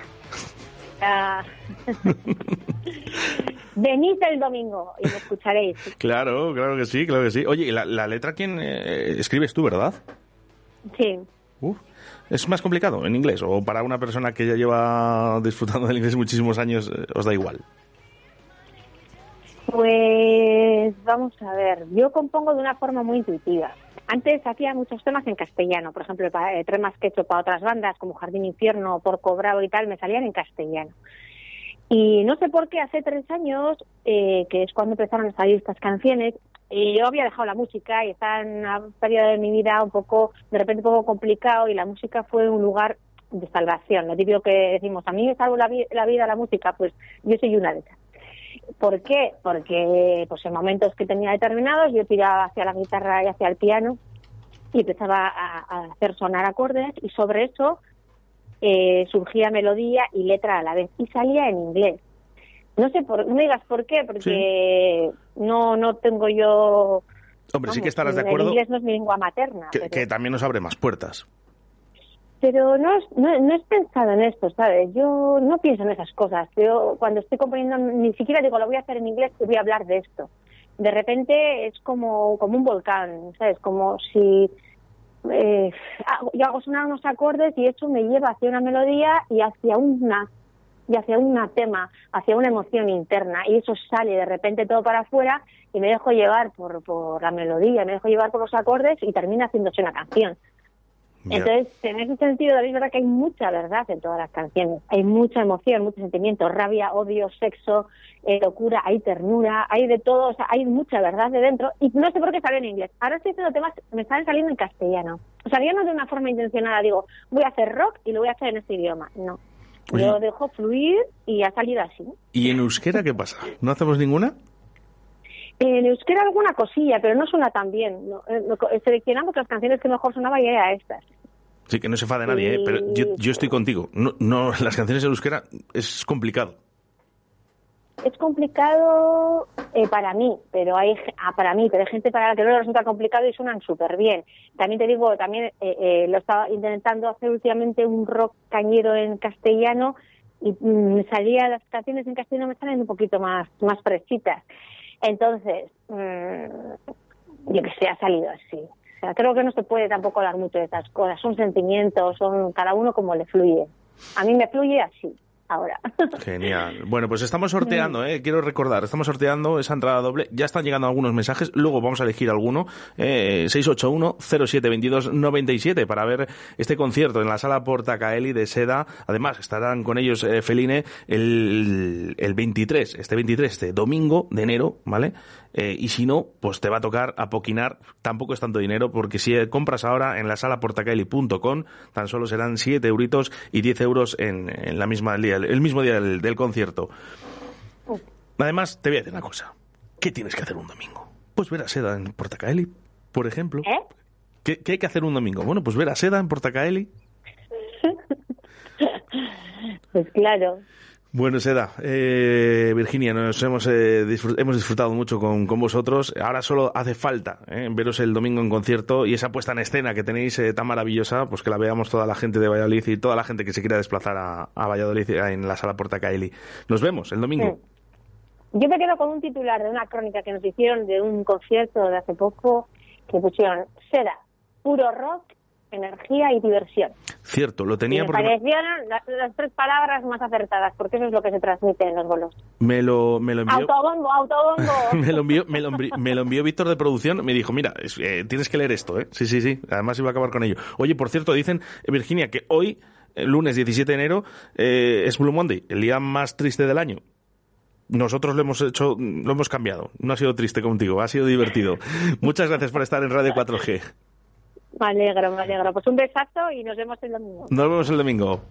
Ah. [LAUGHS] Venid el domingo y me escucharéis. Claro, claro que sí, claro que sí. Oye, ¿y la, la letra quién eh, escribes tú, verdad? Sí. Uf. ¿Es más complicado en inglés? ¿O para una persona que ya lleva disfrutando del inglés muchísimos años eh, os da igual? Pues vamos a ver, yo compongo de una forma muy intuitiva. Antes hacía muchos temas en castellano, por ejemplo, eh, temas que he hecho para otras bandas como Jardín Infierno, Porco Bravo y tal, me salían en castellano. Y no sé por qué hace tres años, eh, que es cuando empezaron a salir estas canciones, y yo había dejado la música y estaba en una periodo de mi vida un poco, de repente un poco complicado y la música fue un lugar de salvación. Lo típico que decimos, a mí me salvo la, vi- la vida la música, pues yo soy una de esas. ¿Por qué? Porque pues en momentos que tenía determinados yo tiraba hacia la guitarra y hacia el piano y empezaba a, a hacer sonar acordes y sobre eso eh, surgía melodía y letra a la vez y salía en inglés. No sé, por, no me digas por qué, porque no no tengo yo... Hombre, sí que estarás de el acuerdo inglés no es mi lengua materna. que, pero- que también nos abre más puertas. pero no, no, no es pensado en esto, ¿sabes? Yo no pienso en esas cosas. Yo cuando estoy componiendo ni siquiera digo lo voy a hacer en inglés y voy a hablar de esto. De repente es como, como un volcán, ¿sabes? Como si eh, hago- yo hago sonar unos acordes y eso me lleva hacia una melodía y hacia una y hacia un tema, hacia una emoción interna y eso sale de repente todo para afuera y me dejo llevar por, por la melodía, me dejo llevar por los acordes y termina haciéndose una canción. Entonces, en ese sentido, David, es verdad que hay mucha verdad en todas las canciones. Hay mucha emoción, mucho sentimiento, rabia, odio, sexo, eh, locura, hay ternura, hay de todo, o sea, hay mucha verdad de dentro. Y no sé por qué sale en inglés. Ahora estoy haciendo temas, me están saliendo en castellano. O sea, yo no de una forma intencionada digo, voy a hacer rock y lo voy a hacer en este idioma. No. Oye. Yo dejo fluir y ha salido así. ¿Y en euskera qué pasa? ¿No hacemos ninguna? En euskera alguna cosilla, pero no suena tan bien. No, eh, que las canciones que mejor sonaban ya era estas. Sí, que no se enfade nadie, ¿eh? pero yo, yo estoy contigo. No, no, [LAUGHS] las canciones en euskera es complicado. Es complicado eh, para mí, pero hay ah, para mí, pero hay gente para la que no le resulta complicado y suenan súper bien. También te digo, también eh, eh, lo estaba intentando hacer últimamente un rock cañero en castellano y mm, me salía las canciones en castellano me salen un poquito más más fresquitas. Entonces, mm, yo que sé, ha salido así. O sea, creo que no se puede tampoco hablar mucho de estas cosas. Son sentimientos, son cada uno como le fluye. A mí me fluye así, ahora. [LAUGHS] Genial. Bueno, pues estamos sorteando, ¿eh? quiero recordar, estamos sorteando esa entrada doble. Ya están llegando algunos mensajes, luego vamos a elegir alguno. Eh, 681-0722-97 para ver este concierto en la sala Portacaeli de Seda. Además, estarán con ellos eh, Feline el, el 23, este 23, este domingo de enero, ¿vale? Eh, y si no, pues te va a tocar apoquinar. Tampoco es tanto dinero, porque si eh, compras ahora en la sala portacaeli.com, tan solo serán 7 euritos y 10 euros en, en la misma el, día- el mismo día del, del concierto. Además, te voy a decir una cosa. ¿Qué tienes que hacer un domingo? Pues ver a Seda en Portacaeli, por ejemplo. ¿Qué, qué hay que hacer un domingo? Bueno, pues ver a Seda en Portacaeli. [LAUGHS] Pues claro. Bueno, Seda, eh, Virginia, nos hemos, eh, hemos disfrutado mucho con, con vosotros. Ahora solo hace falta eh, veros el domingo en concierto y esa puesta en escena que tenéis eh, tan maravillosa, pues que la veamos toda la gente de Valladolid y toda la gente que se quiera desplazar a, Valladolid eh, en la sala Portacaeli. Nos vemos el domingo. Yo me quedo con un titular de una crónica que nos hicieron de un concierto de hace poco que pusieron Seda, puro rock, energía y diversión. Cierto, lo tenía me porque parecieron las, las tres palabras más acertadas, porque eso es lo que se transmite en los bolos. me lo, me lo envió. Autobombo, autobombo. [LAUGHS] me lo envió, me lo me lo envió Víctor de producción, me dijo, mira, eh, tienes que leer esto, ¿eh? Sí, sí, sí, además iba a acabar con ello. Oye, por cierto, dicen, eh, Virginia, que hoy, eh, lunes 17 de enero, eh, es Blue Monday, el día más triste del año. Nosotros lo hemos hecho, lo hemos cambiado. No ha sido triste contigo, ha sido divertido. Muchas gracias por estar en Radio 4G. Me alegro, me alegro. Pues un besazo y nos vemos el domingo. Nos vemos el domingo.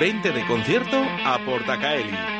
20 de concierto a Portacaeli.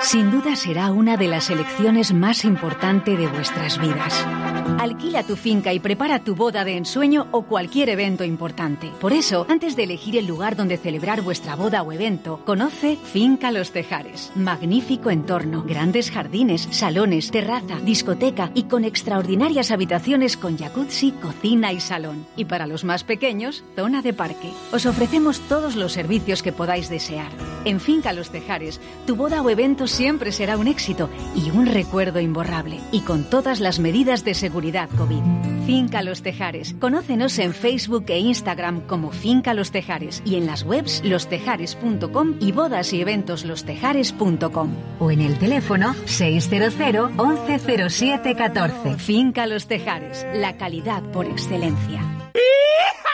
Sin duda será una de las elecciones más importantes de vuestras vidas. Alquila tu finca y prepara tu boda de ensueño o cualquier evento importante. Por eso, antes de elegir el lugar donde celebrar vuestra boda o evento, conoce Finca Los Tejares. Magnífico entorno, grandes jardines, salones, terraza, discoteca y con extraordinarias habitaciones con jacuzzi, cocina y salón. Y para los más pequeños, zona de parque. Os ofrecemos todos los servicios que podáis desear. En Finca Los Tejares, tu boda o evento siempre será un éxito y un recuerdo imborrable. Y con todas las medidas de seguridad COVID. Finca Los Tejares. Conócenos en Facebook e Instagram como Finca Los Tejares y en las webs lostejares.com y bodas y eventos lostejares.com o en el teléfono 600 1107 14. Finca Los Tejares. La calidad por excelencia. [LAUGHS]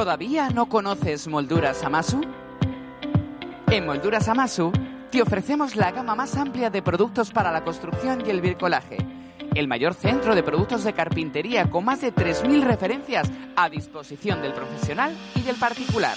¿Todavía no conoces Molduras Amasu? En Molduras Amasu te ofrecemos la gama más amplia de productos para la construcción y el bricolaje. El mayor centro de productos de carpintería con más de 3.000 referencias a disposición del profesional y del particular.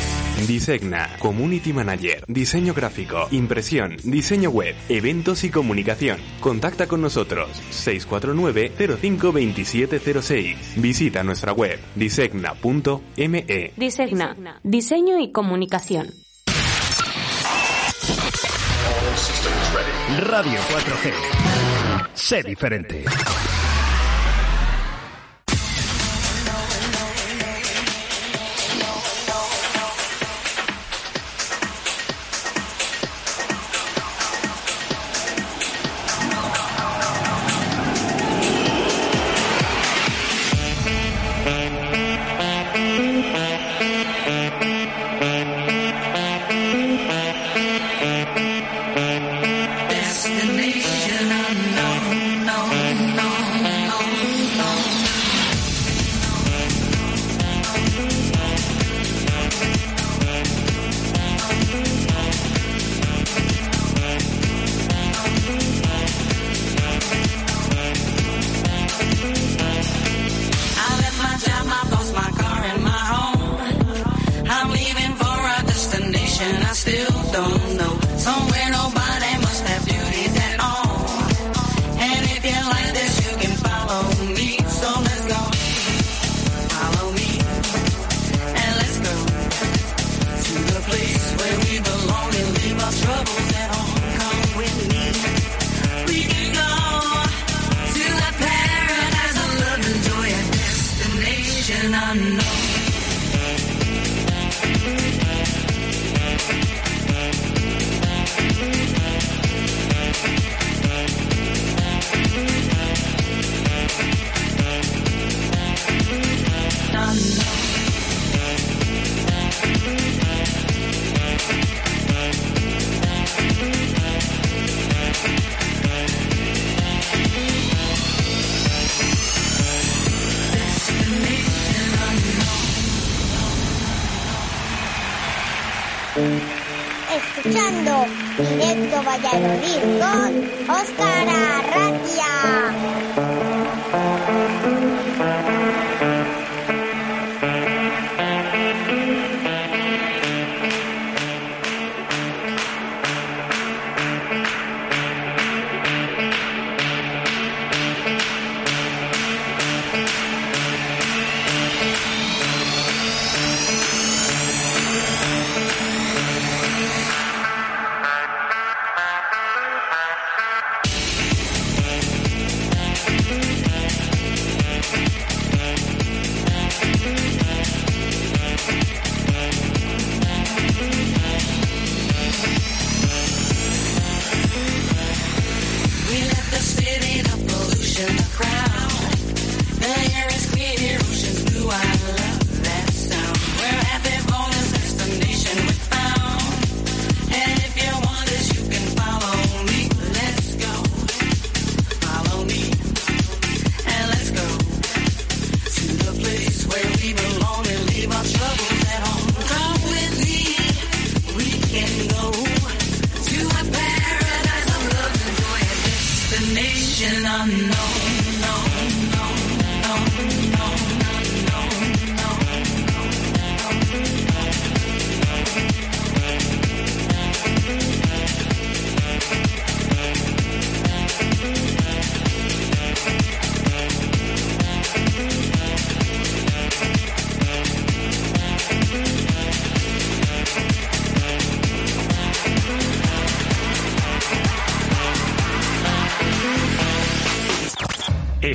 Disegna, Community Manager, Diseño Gráfico, Impresión, Diseño Web, Eventos y Comunicación. Contacta con nosotros 649-052706. Visita nuestra web disegna.me. Disegna, diseño y comunicación. Radio 4G. Sé diferente.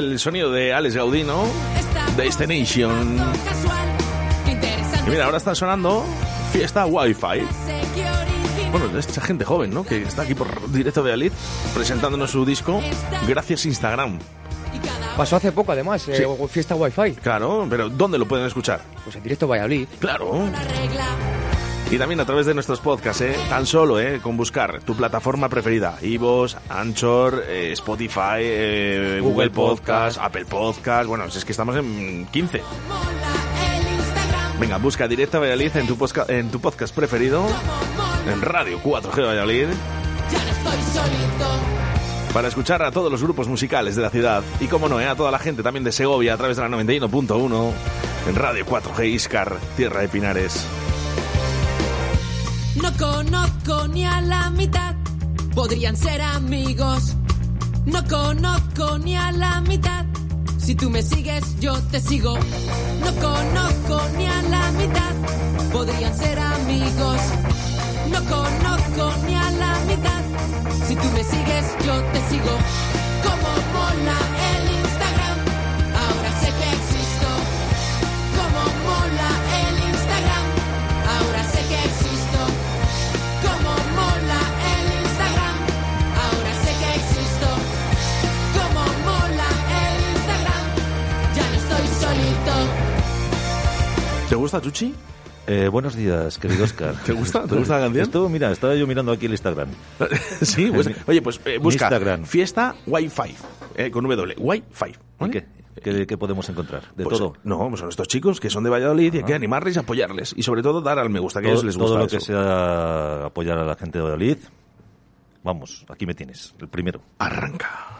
el sonido de Alex Gaudino, Destination. Y mira, ahora está sonando Fiesta Wi-Fi. Bueno, es esa gente joven, ¿no? Que está aquí por directo de Aliz presentándonos su disco gracias Instagram. Pasó hace poco, además, eh, fiesta Wi-Fi. Claro, pero ¿dónde lo pueden escuchar? Pues en directo Valladolid. Claro. Y también a través de nuestros podcasts, ¿eh? Tan solo, ¿eh? Con buscar tu plataforma preferida. Ivos, Anchor, eh, Spotify, eh, Google, Google Podcast, Apple Podcast. Bueno, si es que estamos en 15. Venga, busca Directa Valladolid en tu, posca- en tu podcast preferido. En Radio 4G Valladolid. Estoy solito. Para escuchar a todos los grupos musicales de la ciudad. Y como no, ¿eh? a toda la gente también de Segovia a través de la 91.1. En Radio 4G Iscar, Tierra de Pinares. No conozco ni a la mitad, podrían ser amigos. No conozco ni a la mitad, si tú me sigues yo te sigo. No conozco ni a la mitad, podrían ser amigos. No conozco ni a la mitad, si tú me sigues yo te sigo. Como mola el ¿Te gusta, Chuchi? Eh, buenos días, querido Oscar. [LAUGHS] ¿Te gusta? ¿Te gusta la canción? Esto, mira, estaba yo mirando aquí el Instagram. [LAUGHS] sí, pues, oye, pues eh, busca Instagram. fiesta Wi-Fi, eh, con W, Wi-Fi. ¿vale? qué? ¿Qué, qué podemos encontrar? De Pues, todo. No, son estos chicos que son de Valladolid y hay que Ah. animarles y apoyarles. Y sobre todo dar al me gusta, que a ellos todo, les todo gusta lo eso. que sea apoyar a la gente de Valladolid. Vamos, aquí me tienes, el primero. Arranca.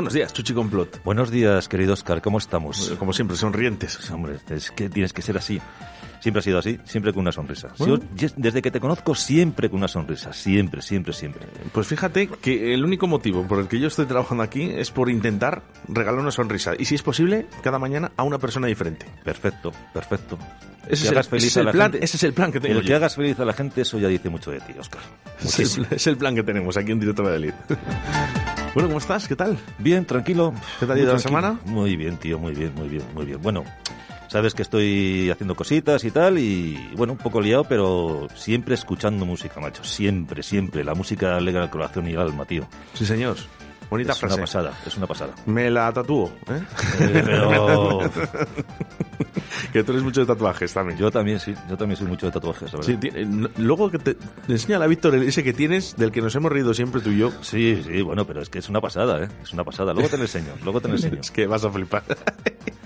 Buenos días, Chuchi Complot. Buenos días, querido Oscar, ¿cómo estamos? Como siempre, sonrientes. Hombre, es que tienes que ser así. Siempre ha sido así, siempre con una sonrisa. Bueno. yo- desde que te conozco, siempre con una sonrisa. Siempre, siempre, siempre. Pues fíjate que el único motivo por el que yo estoy trabajando aquí es por intentar regalar una sonrisa. Y si es posible, cada mañana a una persona diferente. Perfecto, perfecto. Ese Que es el- feliz ese es a la plan- gente. ese es el plan que tengo El que yo. hagas feliz a la gente, eso ya dice mucho de ti, Oscar. [LAUGHS] Es el, es el plan que tenemos aquí en Directo Valladolid. [LAUGHS] bueno, ¿cómo estás? ¿Qué tal? Bien, tranquilo. ¿Qué tal ha ido la semana? Muy bien, tío, muy bien, muy bien, muy bien. Bueno, sabes que estoy haciendo cositas y tal, y bueno, un poco liado, pero siempre escuchando música, macho. Siempre, siempre. La música alegra el corazón y el alma, tío. Sí, señor. Bonita es frase. una pasada, es una pasada. Me la tatúo, ¿eh? Eh, pero- [LAUGHS] que tú eres mucho de tatuajes también. Yo también, sí. Yo también soy mucho de tatuajes, la verdad. Sí, luego que te, te enseña la Víctor el- ese que tienes, del que nos hemos reído siempre tú y yo. Sí, sí, bueno, pero es que es una pasada, ¿eh? Es una pasada. Luego te lo enseño, luego te lo enseño. [LAUGHS] es que vas a flipar. [LAUGHS]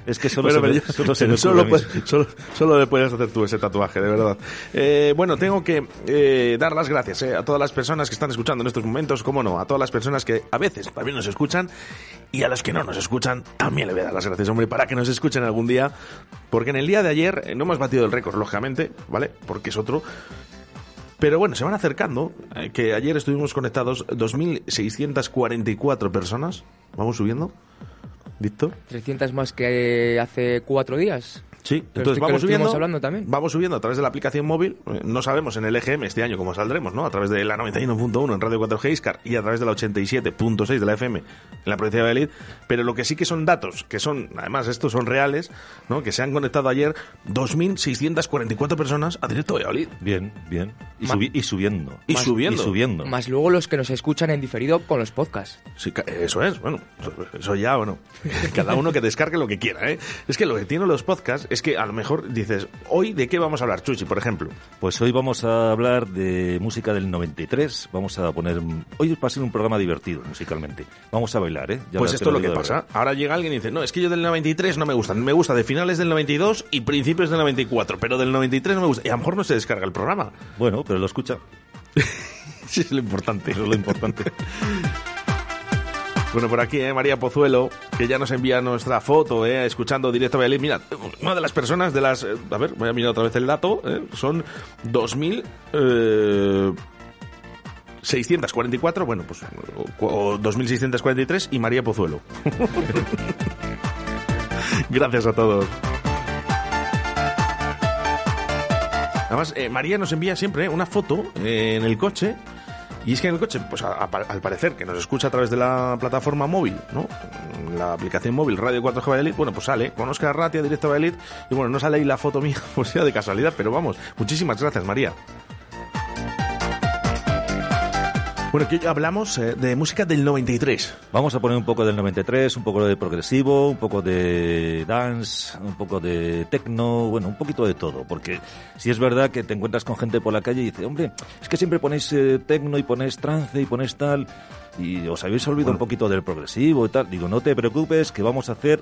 Es que solo Bueno, se solo se a puedes- solo- solo le puedes hacer tú ese tatuaje, de verdad. Eh, bueno, tengo que eh, dar las gracias eh, a todas las personas que están escuchando en estos momentos, cómo no, a todas las personas que a veces también nos escuchan y a los que no nos escuchan también le voy a dar las gracias, hombre, para que nos escuchen algún día, porque en el día de ayer eh, no hemos batido el récord, lógicamente, ¿vale? Porque es otro. Pero bueno, se van acercando, eh, que ayer estuvimos conectados 2.644 personas. Vamos subiendo. Víctor. 300 más que hace cuatro días. Sí, Pero entonces vamos subiendo, hablando también. vamos subiendo a través de la aplicación móvil. Eh, No sabemos en el EGM este año cómo saldremos, ¿no? A través de la 91.1 en Radio 4G Iscar y a través de la 87.6 de la FM en la provincia de Valladolid. Pero lo que sí que son datos, que son, además estos son reales, ¿no? Que se han conectado ayer 2.644 personas a directo de Valladolid. Bien, bien. Y, Ma- subi- y subiendo. Y Más- subiendo. Y subiendo. Más luego los que nos escuchan en diferido con los podcasts. Sí, eso es, bueno, eso ya, bueno, [LAUGHS] cada uno que descargue lo que quiera, ¿eh? Es que lo que tienen los podcasts es que a lo mejor dices, hoy de qué vamos a hablar, Chuchi, por ejemplo. Pues hoy vamos a hablar de música del 93. Vamos a poner. Hoy va a ser un programa divertido musicalmente. Vamos a bailar, ¿eh? Ya pues esto es lo que pasa. verdad. Ahora llega alguien y dice, no, es que yo del 93 no me gustan. Me gusta de finales del 92 y principios del 94, pero del 93 no me gusta. Y a lo mejor no se descarga el programa. Bueno, pero lo escucha. [LAUGHS] Sí, es lo importante. Eso es lo importante. [LAUGHS] Bueno, por aquí, ¿eh? María Pozuelo, que ya nos envía nuestra foto, ¿eh? escuchando directo Valladolid. Mira, una de las personas de las... eh, a ver, voy a mirar otra vez el dato. ¿eh? Son 2.000... Eh, 644, bueno, pues o, o 2.643 y María Pozuelo. [LAUGHS] Gracias a todos. Además, eh, María nos envía siempre una foto en el coche. Y es que en el coche, pues a- a- al parecer que nos escucha a través de la plataforma móvil, ¿no? La aplicación móvil Radio 4G Valladolid, bueno, pues sale con Oscar Ratia, directo Valladolid, y bueno, no sale ahí la foto mía, [LAUGHS] pues sea de casualidad, pero vamos, muchísimas gracias, María. Bueno, hoy hablamos eh, de música del 93. Vamos a poner un poco del 93, un poco de progresivo, un poco de dance, un poco de techno, bueno, un poquito de todo. Porque si es verdad que te encuentras con gente por la calle y dice, hombre, es que siempre ponéis eh, techno y ponéis trance y ponéis tal, y os habéis olvidado un poquito del progresivo y tal. Digo, no te preocupes, que vamos a hacer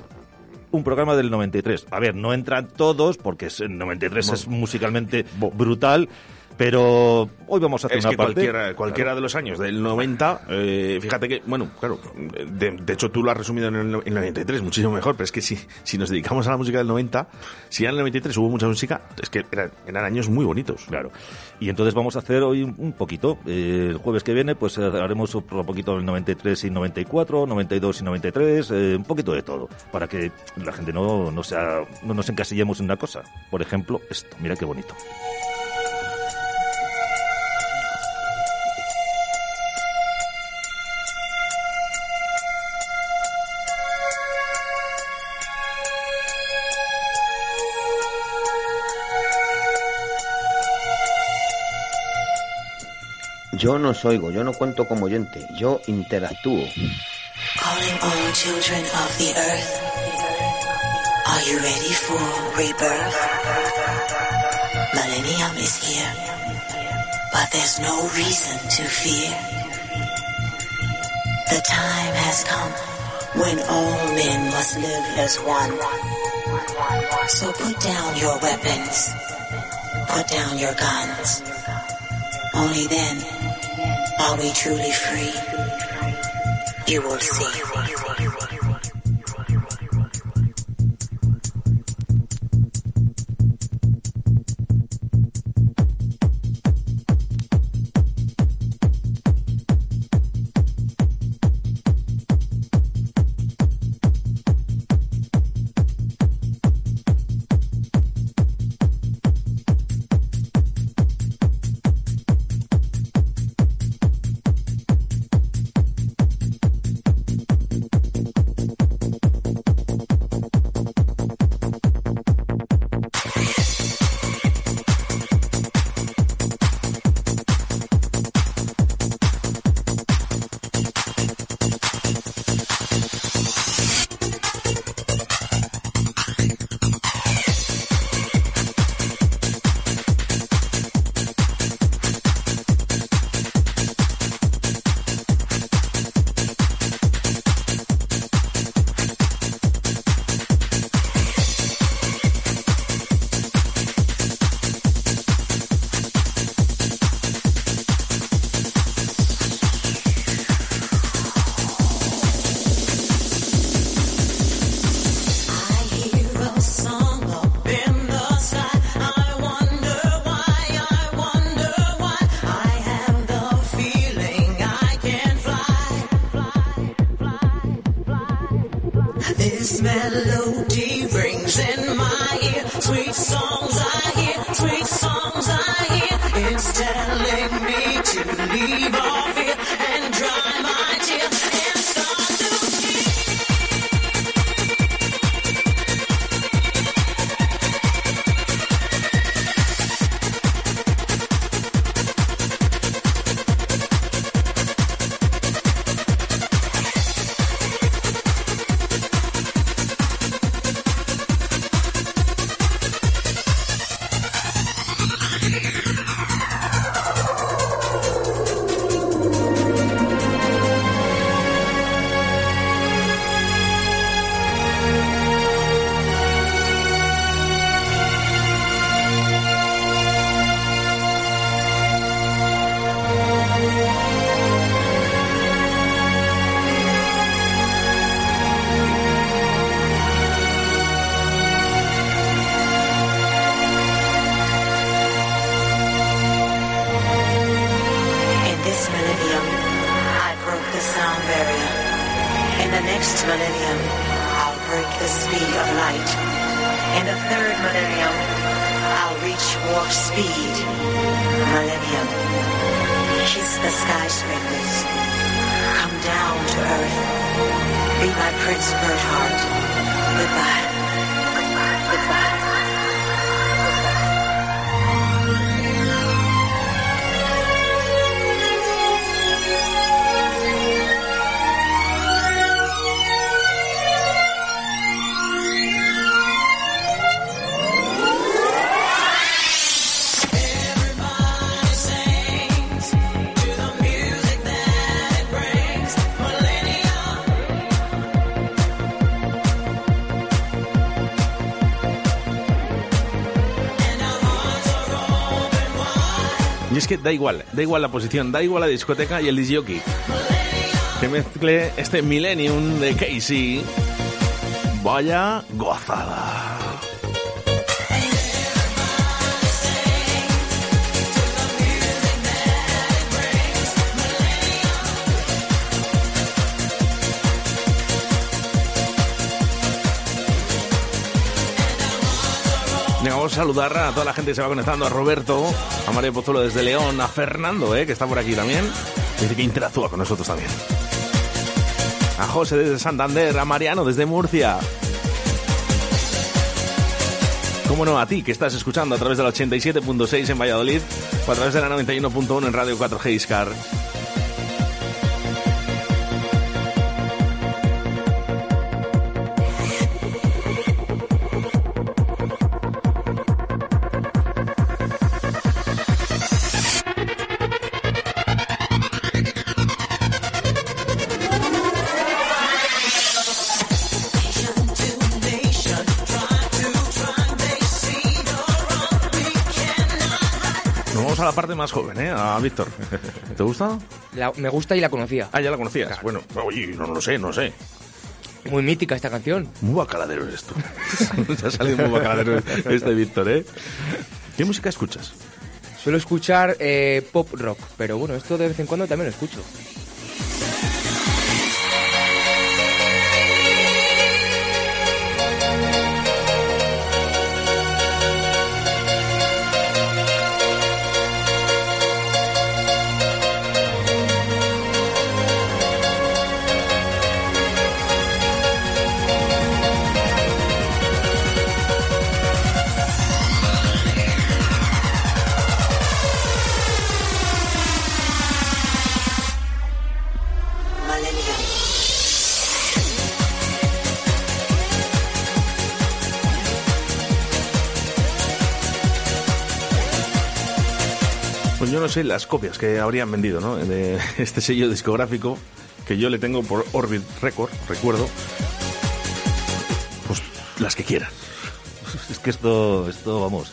un programa del 93. A ver, no entran todos, porque el 93 es musicalmente brutal, pero hoy vamos a hacer Es una que parte... cualquiera, cualquiera de los años del 90, eh, fíjate que, bueno, claro, de, de hecho tú lo has resumido en el, en el 93, muchísimo mejor, pero es que si, si nos dedicamos a la música del 90, si en el 93 hubo mucha música, es que eran, eran años muy bonitos. Claro. Y entonces vamos a hacer hoy un, un poquito. Eh, el jueves que viene, pues haremos un un poquito del 93 y 94, 92 y 93, eh, un poquito de todo, para que la gente no, no, sea, no nos encasillemos en una cosa. Por ejemplo, esto, mira qué bonito. Yo no os oigo, yo no cuento como oyente, yo interactúo. Calling all children of the earth. Are you ready for rebirth? Millennium is here, but there's no reason to fear. The time has come when all men must live as one. So put down your weapons, put down your guns. Only then are we truly free. You will see. Da igual, da igual la posición, da igual la discoteca y el disjockey. Que mezcle este Millennium de Casey. Vaya gozada. Saludar a toda la gente que se va conectando, a Roberto, a Mario Pozuelo desde León, a Fernando, eh, que está por aquí también. Dice que interactúa con nosotros también. A José desde Santander, a Mariano desde Murcia. Cómo no, a ti que estás escuchando a través del 87.6 en Valladolid O a través de la 91.1 en Radio 4G Iscar. Parte más joven, ¿eh? A Víctor. [LAUGHS] ¿Te gusta? La- me gusta y la conocía. Ah, ya la conocías. Bueno, oye, no, lo sé, no sé. Muy mítica esta canción. Muy bacaladero eres [LAUGHS] tú. Se ha salido muy bacaladero este Víctor, ¿eh? ¿Qué música escuchas? Suelo escuchar eh, pop rock, pero bueno, esto de vez en cuando también lo escucho. Sé las copias que habrían vendido, ¿no? De este sello discográfico que yo le tengo por Orbit Record, recuerdo. Pues las que quieran. Es que esto, esto, vamos.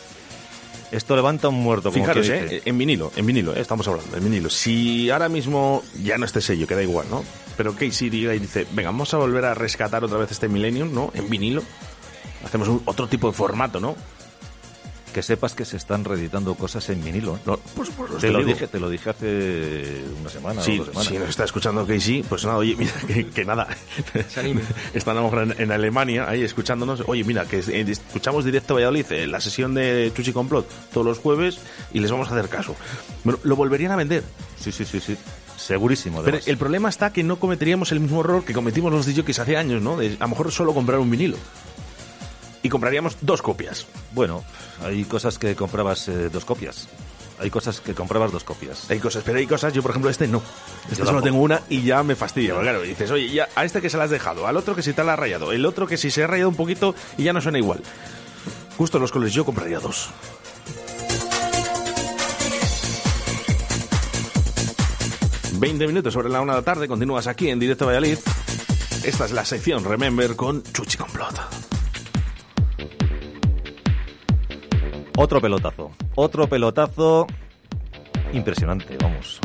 Esto levanta un muerto, como Fijaros, ¿eh? En vinilo, en vinilo, ¿eh? estamos hablando, en vinilo. Si ahora mismo ya no este sello, queda igual, ¿no? Pero Casey diga y dice, venga, vamos a volver a rescatar otra vez este Millennium, ¿no? En vinilo. Hacemos un- otro tipo de formato, ¿no? Que sepas que se están reeditando cosas en vinilo. No, pues, pues, te, te lo dije, te lo dije hace una semana Sí, o dos semanas. si nos está escuchando Casey, pues nada, oye, mira, que, que nada. [LAUGHS] Están a lo mejor en, en Alemania, ahí escuchándonos. Oye, mira, que eh, escuchamos directo Valladolid, eh, la sesión de Chuchi Complot, todos los jueves, y les vamos a hacer caso. Bueno, lo volverían a vender. Sí, sí, sí, sí. Segurísimo, Pero además. el problema está que no cometeríamos el mismo error que cometimos los DJs hace años, ¿no? De a lo mejor solo comprar un vinilo. Y compraríamos dos copias. Bueno, hay cosas que comprabas eh, dos copias. Hay cosas que comprabas dos copias. Hay cosas, pero hay cosas, yo por ejemplo este no. Este Yo solo tengo una y ya me fastidia. porque Claro, dices, oye, ya, a este que se la has dejado, al otro que si te la ha rayado, el otro que si se ha rayado un poquito y ya no suena igual. Justo los colores yo compraría dos. Veinte minutos sobre la una de la tarde, continúas aquí en Directo Valladolid. Esta es la sección Remember con Chuchi Complot. Otro pelotazo. Otro pelotazo impresionante, vamos.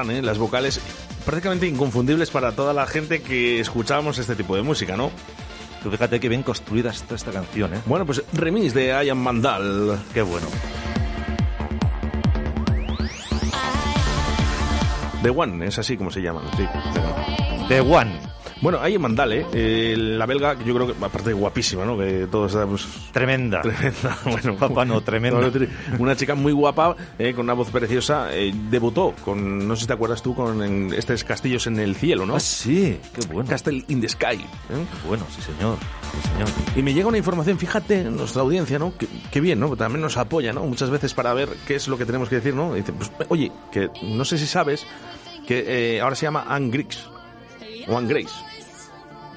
Están, ¿eh? Las vocales prácticamente inconfundibles para toda la gente que escuchábamos este tipo de música, ¿no? Tú fíjate que bien construida está esta canción, ¿eh? Bueno, pues remix de Ian Mandal. Qué bueno. The One, es así como se llaman. Sí, The One. Bueno, hay en Mandale, eh, la belga, que yo creo que, aparte guapísima, ¿no? Que todos sabemos... Tremenda. [LAUGHS] Tremenda, bueno. Papá, no, tremenda. Una chica muy guapa, eh, con una voz preciosa, eh, debutó con, no sé si te acuerdas tú, con en, estos castillos en el cielo, ¿no? Ah, sí, qué bueno. Castle in the Sky. ¿eh? Bueno, sí, señor. Sí, señor. Y me llega una información, fíjate, nuestra audiencia, ¿no? Que, que bien, ¿no? También nos apoya, ¿no? Muchas veces para ver qué es lo que tenemos que decir, ¿no? Y dice, pues, oye, que no sé si sabes que eh, ahora se llama Anne Griggs. O Anne Grace.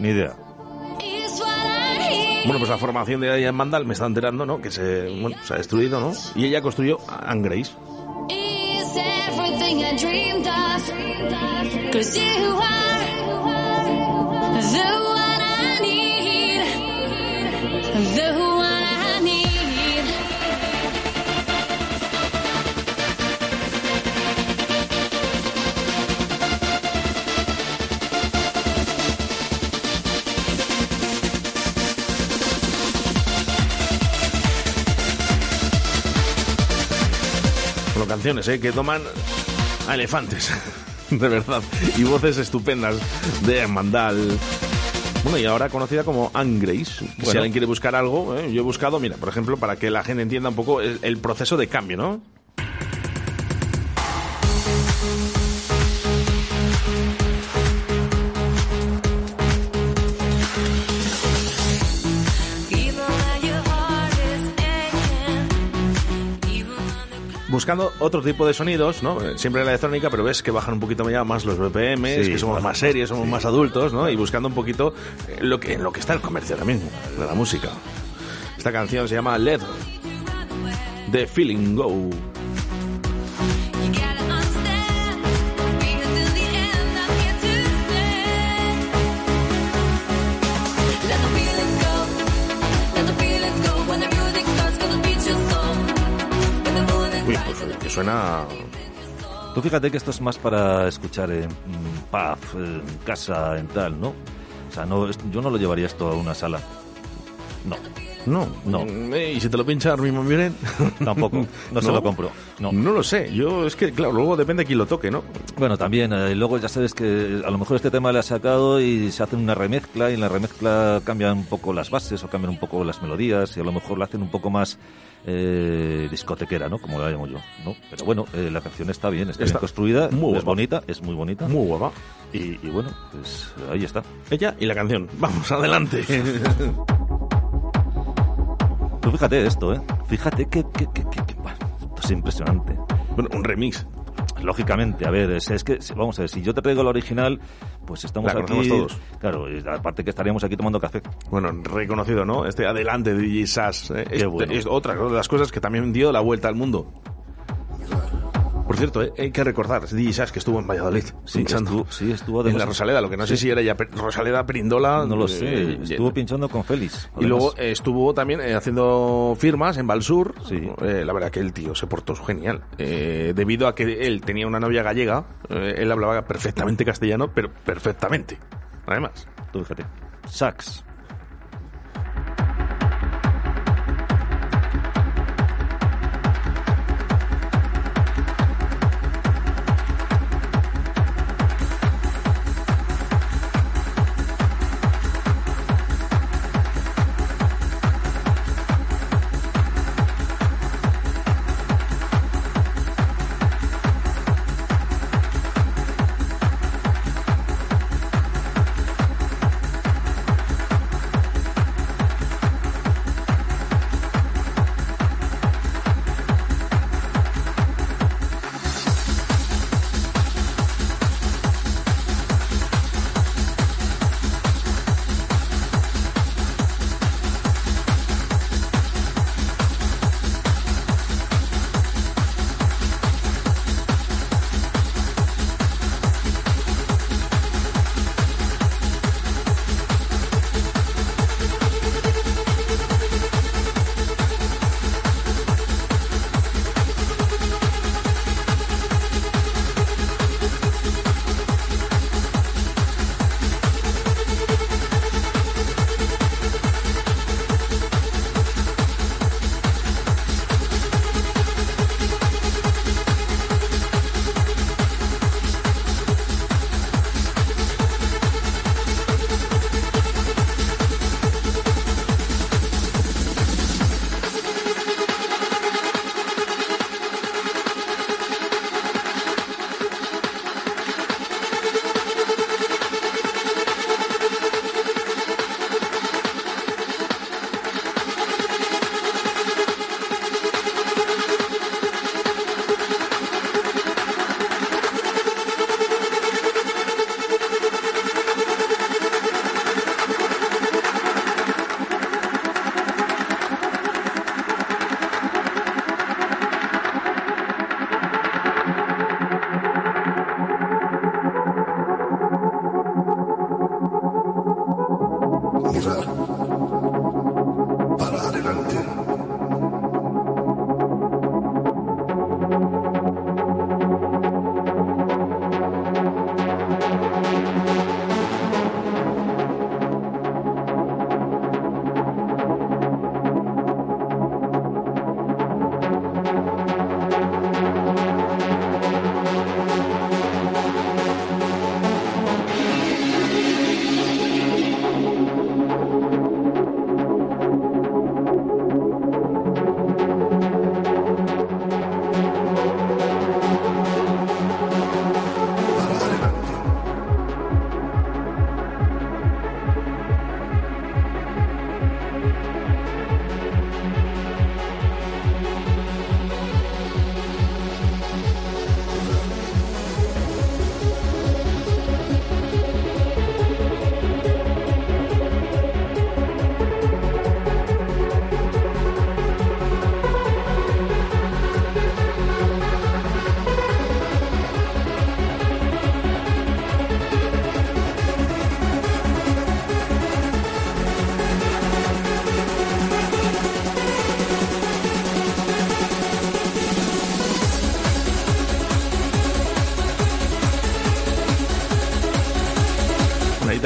Ni idea. Bueno, pues la formación de Ian Mandal me está enterando, ¿no? Que se, ha destruido, ¿no? Y ella construyó Anne Grace. Canciones, ¿eh? Que toman a elefantes. [LAUGHS] De verdad. Y voces estupendas de Mandal. Bueno, y ahora conocida como Anne Grace. Si Bueno. alguien quiere buscar algo, ¿eh? yo he buscado, mira, por ejemplo, para que la gente entienda un poco el, el proceso de cambio, ¿no? Buscando otro tipo de sonidos, ¿no? Siempre la electrónica, pero ves que bajan un poquito más los BPM, Sí, que somos más serios, somos más adultos, ¿no? Y buscando un poquito eh, lo que, en lo que está el comercio ahora mismo, de la música. Esta canción se llama Let The Feeling Go. Uy, pues que suena... Tú fíjate que esto es más para escuchar en mm, pub, en casa, en tal, ¿no? O sea, no, yo no lo llevaría esto a una sala. No. No, No. Eh, ¿Y si te lo pincha Armin Van [LAUGHS] Tampoco. No, se lo compro. No. No lo sé. Yo, es que, claro, luego depende de quién lo toque, ¿no? Bueno, también, eh, luego ya sabes que a lo mejor este tema le ha sacado y se hace una remezcla y en la remezcla cambian un poco las bases o cambian un poco las melodías y a lo mejor la hacen un poco más eh, discotequera, ¿no? Como la llamo yo, ¿no? Pero bueno, eh, la canción está bien, está, Está bien construida, muy es guapa. bonita, es muy bonita. Muy guapa. Y, y bueno, pues ahí está. Ella y la canción. Vamos, adelante. [LAUGHS] Tú fíjate esto, ¿eh? Fíjate que, que, que, que- que- bueno, esto es impresionante. Bueno, un remix. Lógicamente, a ver, es, es que, vamos a ver, si yo te traigo la original, pues estamos La aquí... todos. Claro, y aparte que estaríamos aquí tomando café. Bueno, reconocido, ¿no? Este adelante de DJ Sass. ¿eh? Qué Es- bueno. es otra de las cosas que también dio la vuelta al mundo. Por cierto, ¿eh? hay que recordar, DJ Sass que estuvo en Valladolid, Sí, pinchando estuvo- sí, estuvo en la Rosaleda, lo que no sé si era ya Rosaleda Perindola. No lo eh, sé, eh, estuvo pinchando con Félix. Y además. luego estuvo también haciendo firmas en Valsur. Sí. La verdad que el tío se portó genial. Debido a que él tenía una novia gallega, él hablaba perfectamente castellano, pero perfectamente. Además. Tú fíjate. Sax.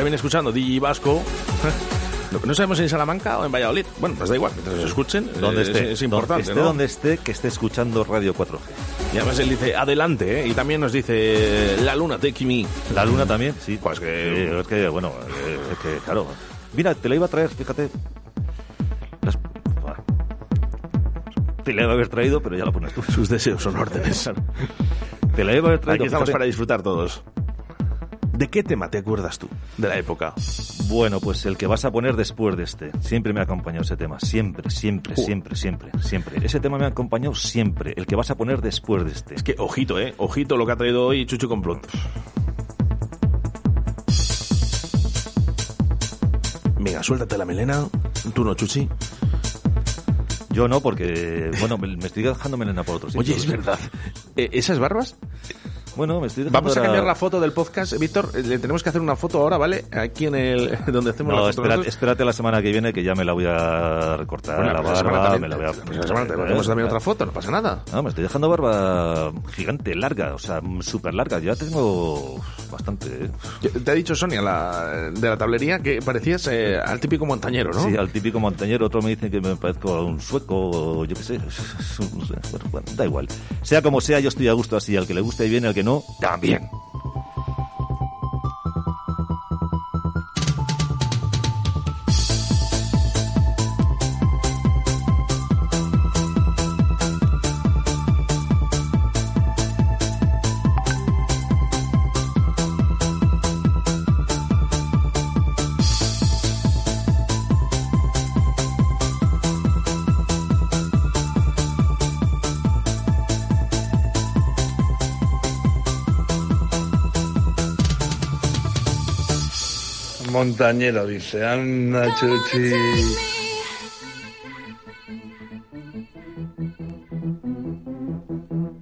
Viene escuchando DJ Vasco. [LAUGHS] No- sabemos si en Salamanca o en Valladolid. Bueno, pues da igual, mientras nos escuchen. Donde eh, esté, es, es importante. Esté ¿no? donde esté, que esté escuchando Radio 4G. Y además él dice adelante, ¿eh? Y también nos dice la luna, take me. La luna también, sí. Pues que. Sí, es que, bueno, eh, es que, claro. Mira, te la iba a traer, fíjate. Las-. Te la iba a haber traído, pero ya la pones tú. Sus deseos son órdenes. [LAUGHS] Te la iba a haber traído. Aquí estamos fíjate. para disfrutar todos. ¿De qué tema te acuerdas tú de la época? Bueno, pues el que vas a poner después de este. Siempre me ha acompañado ese tema. Siempre, siempre, Uh. siempre, siempre, siempre. Ese tema me ha acompañado siempre. El que vas a poner después de este. Es que, ojito, ¿eh? Ojito lo que ha traído hoy Chuchu Complot. Venga, suéltate la melena. Tú no, Chuchi. Yo no, porque, bueno, me, estoy dejando melena por otros Oye, es verdad. Eh, ¿Esas barbas? Bueno, me estoy Vamos a cambiar la foto del podcast, Víctor. eh, Le tenemos que hacer una foto ahora, ¿vale? Aquí en el [LAUGHS] donde hacemos No, la foto espérate, espérate la semana que viene que ya me la voy a recortar Bueno, la pues la semana barba, también- me la voy a... pues la semana tenemos también otra foto, no pasa nada. No, me estoy dejando barba gigante, larga, o sea, súper larga. Ya tengo bastante, ¿eh? Te ha dicho Sonia la, de la tablería que parecías eh, al típico montañero, ¿no? Sí, al típico montañero. Otro me dice que me parezco a un sueco, o yo qué sé. [LAUGHS] No sé, Bueno, da igual. Sea como sea, yo estoy a gusto así. Al que le guste bien, al que no, también. Montañero dice, anda chuchi.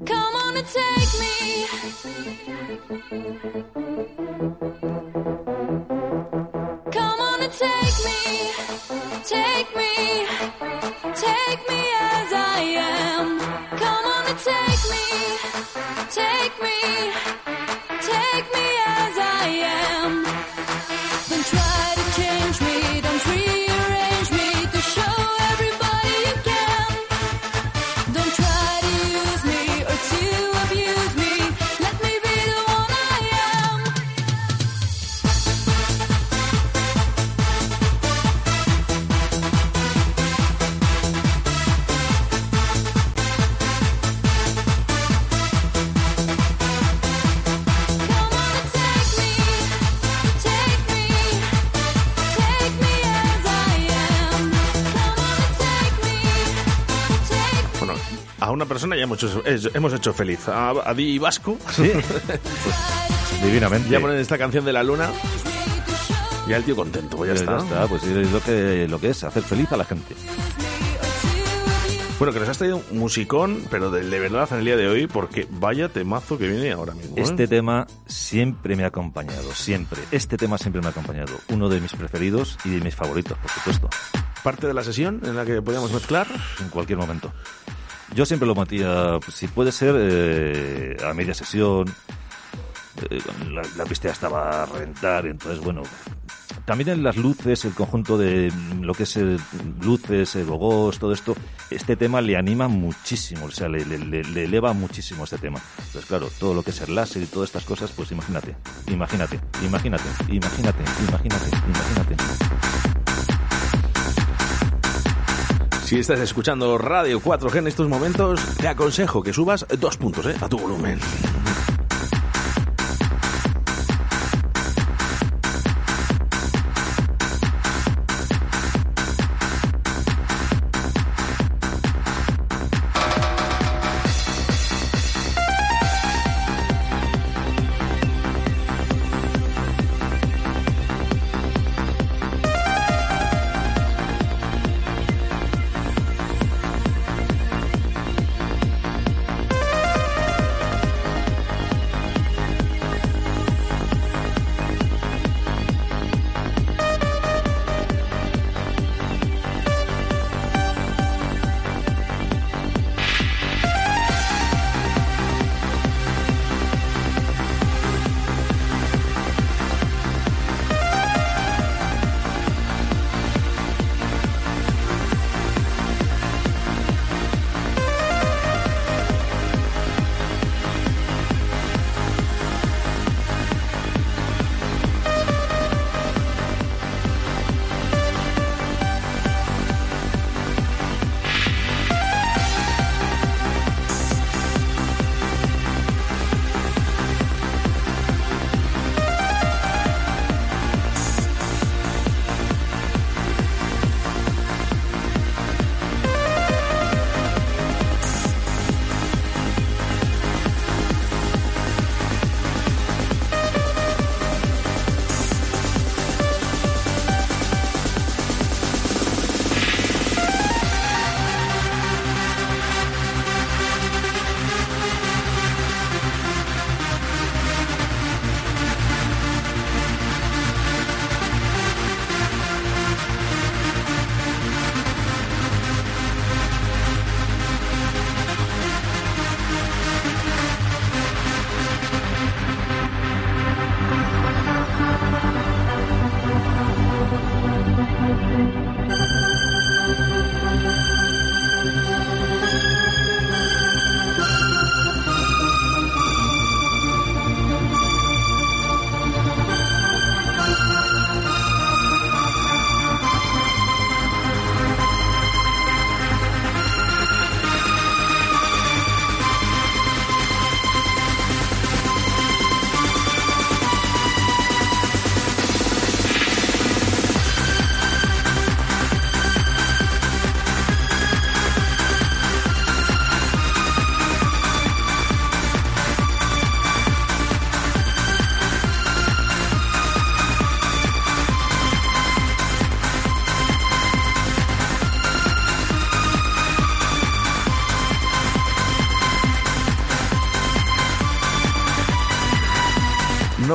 Come on and take me. Persona ya hemos hecho, hemos hecho feliz. A, a Di Vasco. Sí. [LAUGHS] Divinamente. Ya ponen esta canción de la luna. Ya el tío contento, pues ya está. Ya está, pues es lo que, lo que es, hacer feliz a la gente. Bueno, que nos has traído un musicón, pero de, de verdad en el día de hoy, porque vaya temazo que viene ahora mismo. ¿eh? Este tema siempre me ha acompañado, siempre. Este tema siempre me ha acompañado. Uno de mis preferidos y de mis favoritos, por supuesto. Parte de la sesión en la que podíamos mezclar. En cualquier momento. Yo siempre lo metía, si puede ser, eh, a media sesión. Eh, la, la pista estaba a reventar, entonces, bueno. También en las luces, el conjunto de lo que es eh, luces, eh, gogos, todo esto, este tema le anima muchísimo, o sea, le- le- le eleva muchísimo este tema. Entonces, claro, todo lo que es el láser y todas estas cosas, pues imagínate, imagínate, imagínate, imagínate, imagínate, imagínate. Si estás escuchando Radio 4G en estos momentos, te aconsejo que subas dos puntos ¿eh? a tu volumen.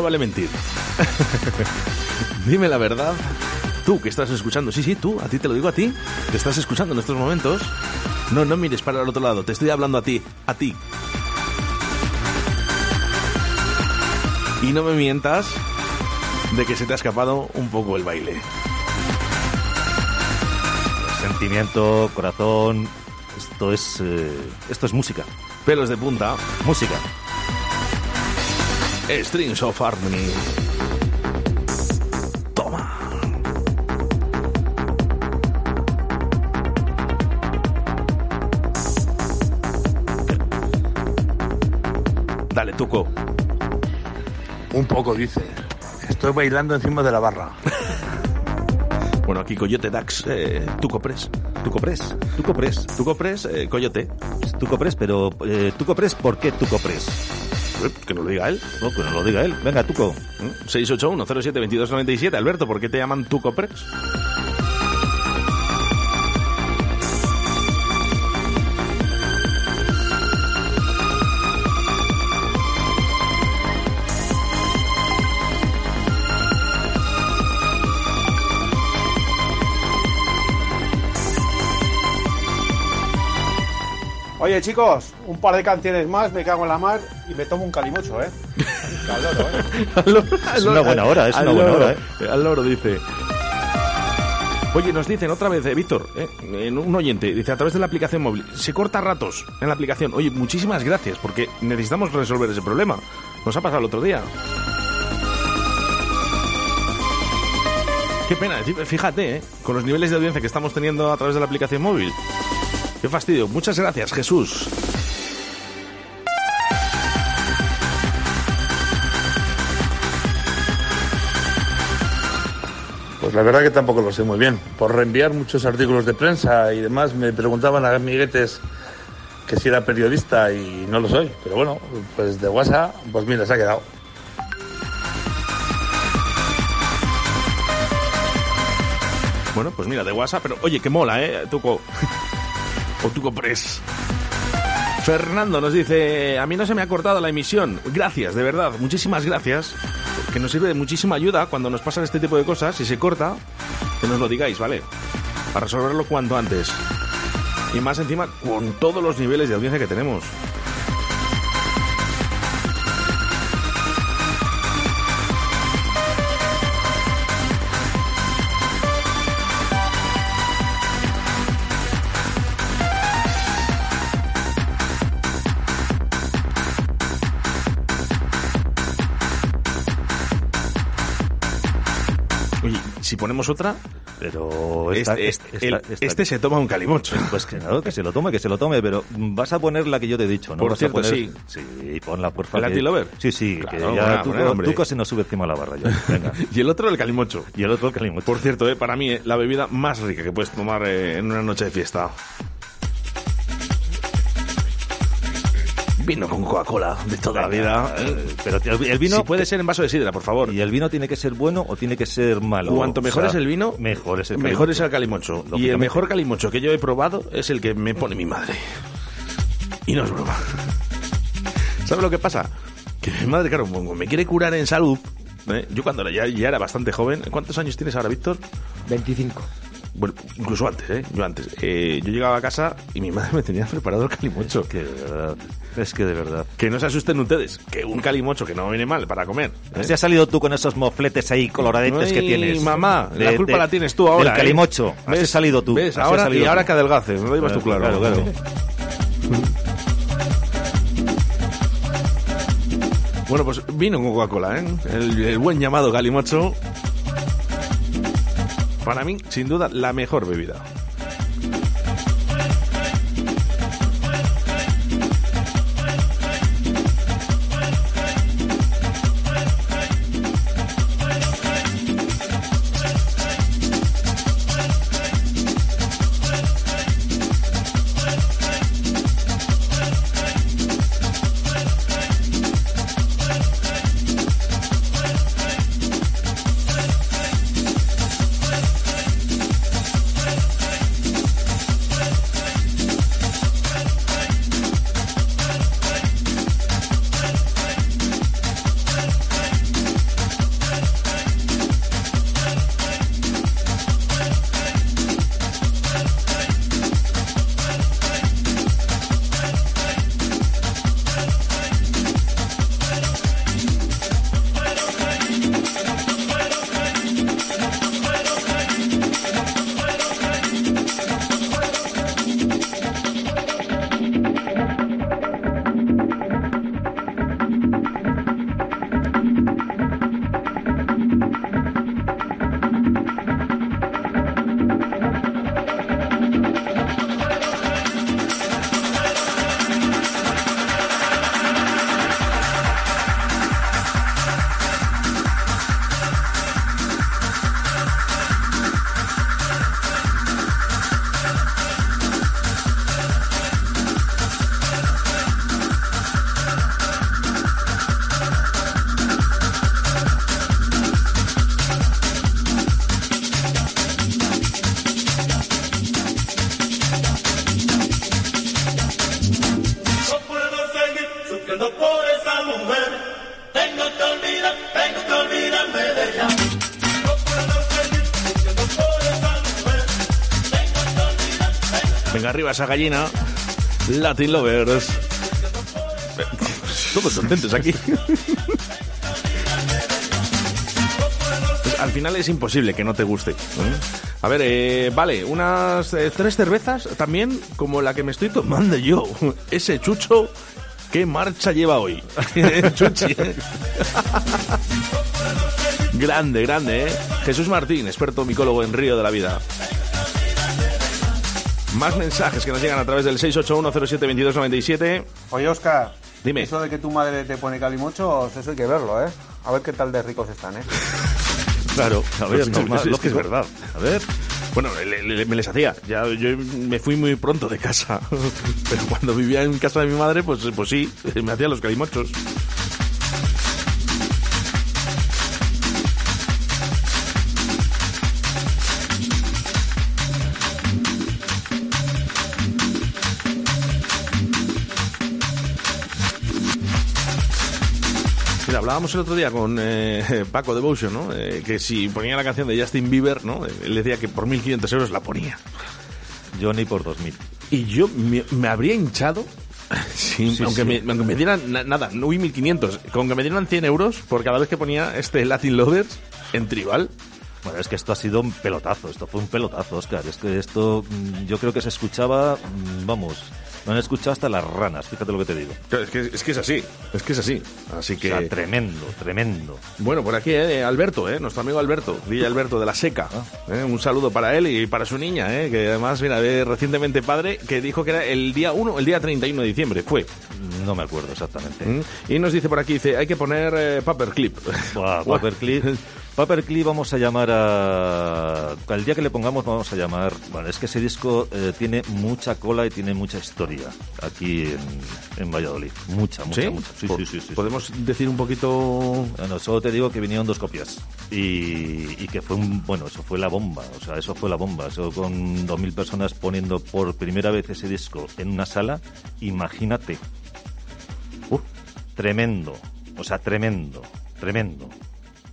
Vale mentir. [LAUGHS] Dime la verdad. Tú que estás escuchando, sí, sí, tú, a ti te lo digo a ti, que estás escuchando en estos momentos. No, no mires para el otro lado, te estoy hablando a ti, a ti. Y no me mientas de que se te ha escapado un poco el baile. Sentimiento, corazón. Esto es. eh, esto es música. Pelos de punta. Música. Strings of Harmony. Toma. Dale, Tuco. Un poco, dice. Estoy bailando encima de la barra. [LAUGHS] Bueno, aquí Coyote Dax, eh, Tuco Press. Tuco Press. Tuco Press. Tuco Press, eh, Coyote. Tuco Press, pero. Eh, Tuco Press, ¿por qué Tuco Press? Eh, Que no lo diga él. No, que no lo diga él. Venga, Tuco. 681-07-2297. Alberto, ¿por qué te llaman Tuco Press? Oye, chicos, un par de canciones más, me cago en la mar y me tomo un calimocho, ¿eh? [LAUGHS] Al loro, ¿eh? Al loro, Es una buena hora, es al una buena loro, hora, ¿eh? Al loro dice. Oye, nos dicen otra vez, eh, Víctor, eh, en un oyente, dice a través de la aplicación móvil, se corta ratos en la aplicación. Oye, muchísimas gracias, porque necesitamos resolver ese problema. Nos ha pasado el otro día. Qué pena, fíjate, eh, con los niveles de audiencia que estamos teniendo a través de la aplicación móvil. Qué fastidio. Muchas gracias, Jesús. Pues la verdad que tampoco lo sé muy bien. Por reenviar muchos artículos de prensa y demás, me preguntaban a amiguetes que si era periodista y no lo soy. Pero bueno, pues de WhatsApp, pues mira, se ha quedado. Bueno, pues mira, de WhatsApp, pero oye, que mola, ¿eh? Tuco. O Tuco Press. Fernando nos dice, a mí no se me ha cortado la emisión. Gracias, de verdad, muchísimas gracias. Que nos sirve de muchísima ayuda cuando nos pasan este tipo de cosas. Si se corta, que nos lo digáis, ¿vale? Para resolverlo cuanto antes. Y más encima con todos los niveles de audiencia que tenemos. Si ponemos otra, Pero esta- este, esta- el- esta- esta- este se toma un calimocho. [LAUGHS] Pues que no, que se lo tome, que se lo tome, pero vas a poner la que yo te he dicho, ¿no? Por Vas a cierto, poner- sí. Sí, ponla, por favor. ¿La? Sí, sí, Claro, que ya tú, tú se nos sube encima la barra ya. Venga. [LAUGHS] y el otro el calimocho. Y el otro el calimocho. Por cierto, eh, para mí eh, la bebida más rica que puedes tomar eh, en una noche de fiesta. Vino con Coca-Cola de toda la vida. Eh. Pero el el vino... Si puede ser en vaso de sidra, por favor. ¿Y el vino tiene que ser bueno o tiene que ser malo? Cuanto mejor O sea, es el vino, mejor es el mejor calimocho. es el calimocho. Y el mejor calimocho que yo he probado es el que me pone mi madre. Y no es broma. ¿Sabes lo que pasa? Que mi madre, claro, me quiere curar en salud. ¿eh? Yo cuando ya, ya era bastante joven. ¿Cuántos años tienes ahora, Víctor? 25. Bueno, incluso antes, ¿eh? Yo antes. Eh, yo llegaba a casa y mi madre me tenía preparado el calimocho. Que de verdad, es que de verdad. Que no se asusten ustedes, que un calimocho que no viene mal para comer. ¿eh? Si has salido tú con esos mofletes ahí coloradetes que tienes. mamá, la De- culpa de- la tienes tú ahora. Del ¿eh? calimocho. Así has salido tú. ¿Ves? Ahora, salido y ahora que adelgace, me lo llevas tú claro. Claro, claro. Bueno, pues vino con Coca-Cola, ¿eh? El, el buen llamado calimocho. Para mí, sin duda, la mejor bebida. Esa gallina. Latin Lovers. Todos contentos aquí. Al final es imposible que no te guste. ¿eh? A ver, eh, vale, unas eh, tres cervezas también, como la que me estoy tomando yo. [LAUGHS] Ese chucho, ¿qué marcha lleva hoy? [LAUGHS] Chuchi. [LAUGHS] grande, grande, ¿eh? Jesús Martín, experto micólogo en Río de la Vida. Más mensajes que nos llegan a través del 681072297. Oye, Oscar. Dime. Eso de que tu madre te pone calimochos, eso hay que verlo, ¿eh? A ver qué tal de ricos están, ¿eh? [LAUGHS] Claro, a ver, normal, es- es que es verdad. A ver. Bueno, le- le- me les hacía. Ya, yo me fui muy pronto de casa. [LAUGHS] Pero cuando vivía en casa de mi madre, pues, pues sí, me hacía los calimochos. Hablábamos el otro día con eh, [LAUGHS] Paco Devotion, ¿no? Eh, que si ponía la canción de Justin Bieber, ¿no? Él decía que por 1.500 euros la ponía. Yo ni por 2.000. Y yo me, me habría hinchado, [LAUGHS] sí, Sí, aunque, sí. Me, aunque me dieran na- nada, no huí 1.500, con que me dieran 100 euros por cada vez que ponía este Latin Lovers en tribal. Bueno, es que esto ha sido un pelotazo, esto fue un pelotazo, Oscar. Es que esto mm, yo creo que se escuchaba, mm, vamos, no han escuchado hasta las ranas, fíjate lo que te digo. Claro, Es que, es que es así, es que es así. Así que... O sea, tremendo, tremendo. Bueno, por aquí, eh, Alberto, eh, nuestro amigo Alberto, DJ Alberto de la Seca. Ah. eh, un saludo para él y para su niña, eh, que además, mira, es recientemente padre, que dijo que era el día 1, el día 31 de diciembre, fue. No me acuerdo exactamente. Mm, Y nos dice por aquí, dice, hay que poner eh, paperclip. [LAUGHS] Paperclip. Paperclip vamos a llamar a... El día que le pongamos vamos a llamar... Bueno, es que ese disco eh, tiene mucha cola y tiene mucha historia aquí en, en Valladolid. Mucha, mucha, ¿Sí? mucha. Sí, sí, sí, sí. ¿Podemos decir un poquito...? Bueno, solo te digo que vinieron dos copias y, y que fue un... Bueno, eso fue la bomba. O sea, eso fue la bomba. Eso con 2.000 personas poniendo por primera vez ese disco en una sala. Imagínate. Uf, tremendo. O sea, tremendo. Tremendo.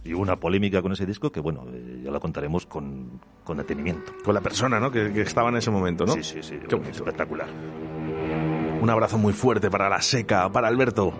Y hubo una polémica con ese disco que, bueno, eh, ya la contaremos con, con detenimiento. Con la persona, ¿no? Que, que estaba en ese momento, ¿no? Sí, sí, sí. Qué espectacular. Un abrazo muy fuerte para la Seca, para Alberto.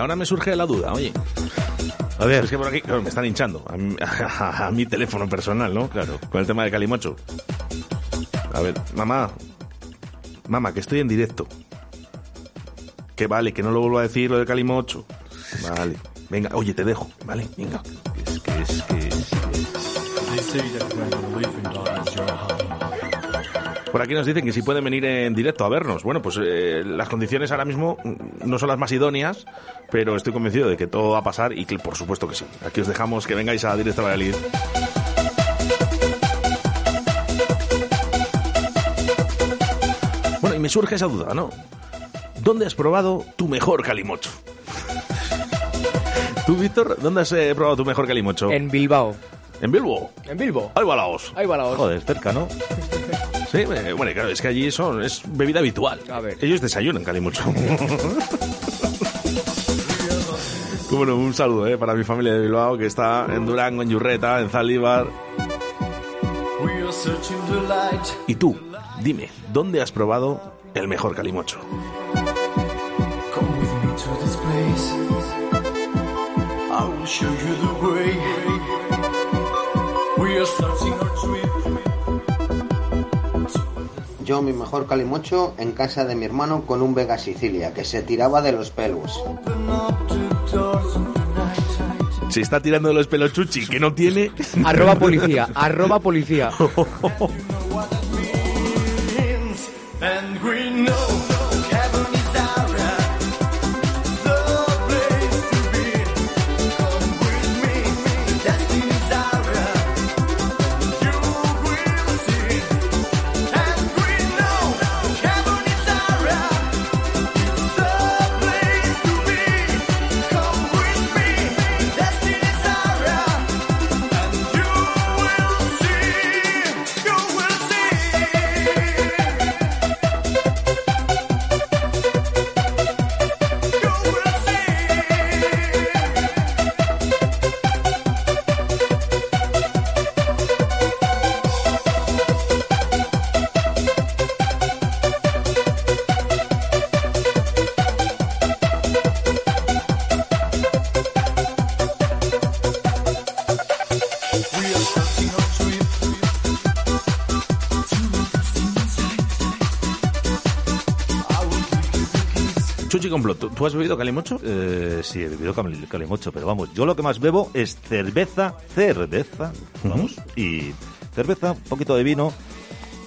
Ahora me surge la duda, oye. A ver. Es que por aquí claro, me están hinchando a mi, [LAUGHS] a mi teléfono personal, ¿no? Claro. Con el tema de Calimocho. A ver, mamá. Mamá, que estoy en directo. Que vale, que no lo vuelvo a decir lo de Calimocho. Vale. Venga, oye, te dejo. Vale, venga. Es que, es que... Por aquí nos dicen que si pueden venir en directo a vernos. Bueno, pues eh, las condiciones ahora mismo no son las más idóneas, pero estoy convencido de que todo va a pasar y que por supuesto que sí. Aquí os dejamos que vengáis a Directo Valladolid. Bueno, y me surge esa duda, ¿no? ¿Dónde has probado tu mejor calimocho? ¿Tú, Víctor, dónde has eh, probado tu mejor calimocho? En Bilbao. ¿En Bilbo? En Bilbo. Ahí va la os. Ahí va la os. Joder, cerca, ¿no? Sí, eh, bueno, claro, es que allí son, es bebida habitual. A ver. Ellos desayunan calimocho. [LAUGHS] bueno, un saludo eh, para mi familia de Bilbao que está en Durango, en Yurreta, en Zaldívar. Y tú, dime, ¿dónde has probado el mejor calimocho? Come with me to this place. I will show you the way. We are starting our trip. Yo mi mejor calimocho en casa de mi hermano con un Vega Sicilia que se tiraba de los pelos. Se está tirando de los pelos Chuchi, que no tiene. Arroba policía, arroba policía. [LAUGHS] Complot, ¿tú, tú has bebido calimocho? Eh, sí, he bebido cali- calimocho, pero vamos, yo lo que más bebo es cerveza, cerveza, vamos, y cerveza, un poquito de vino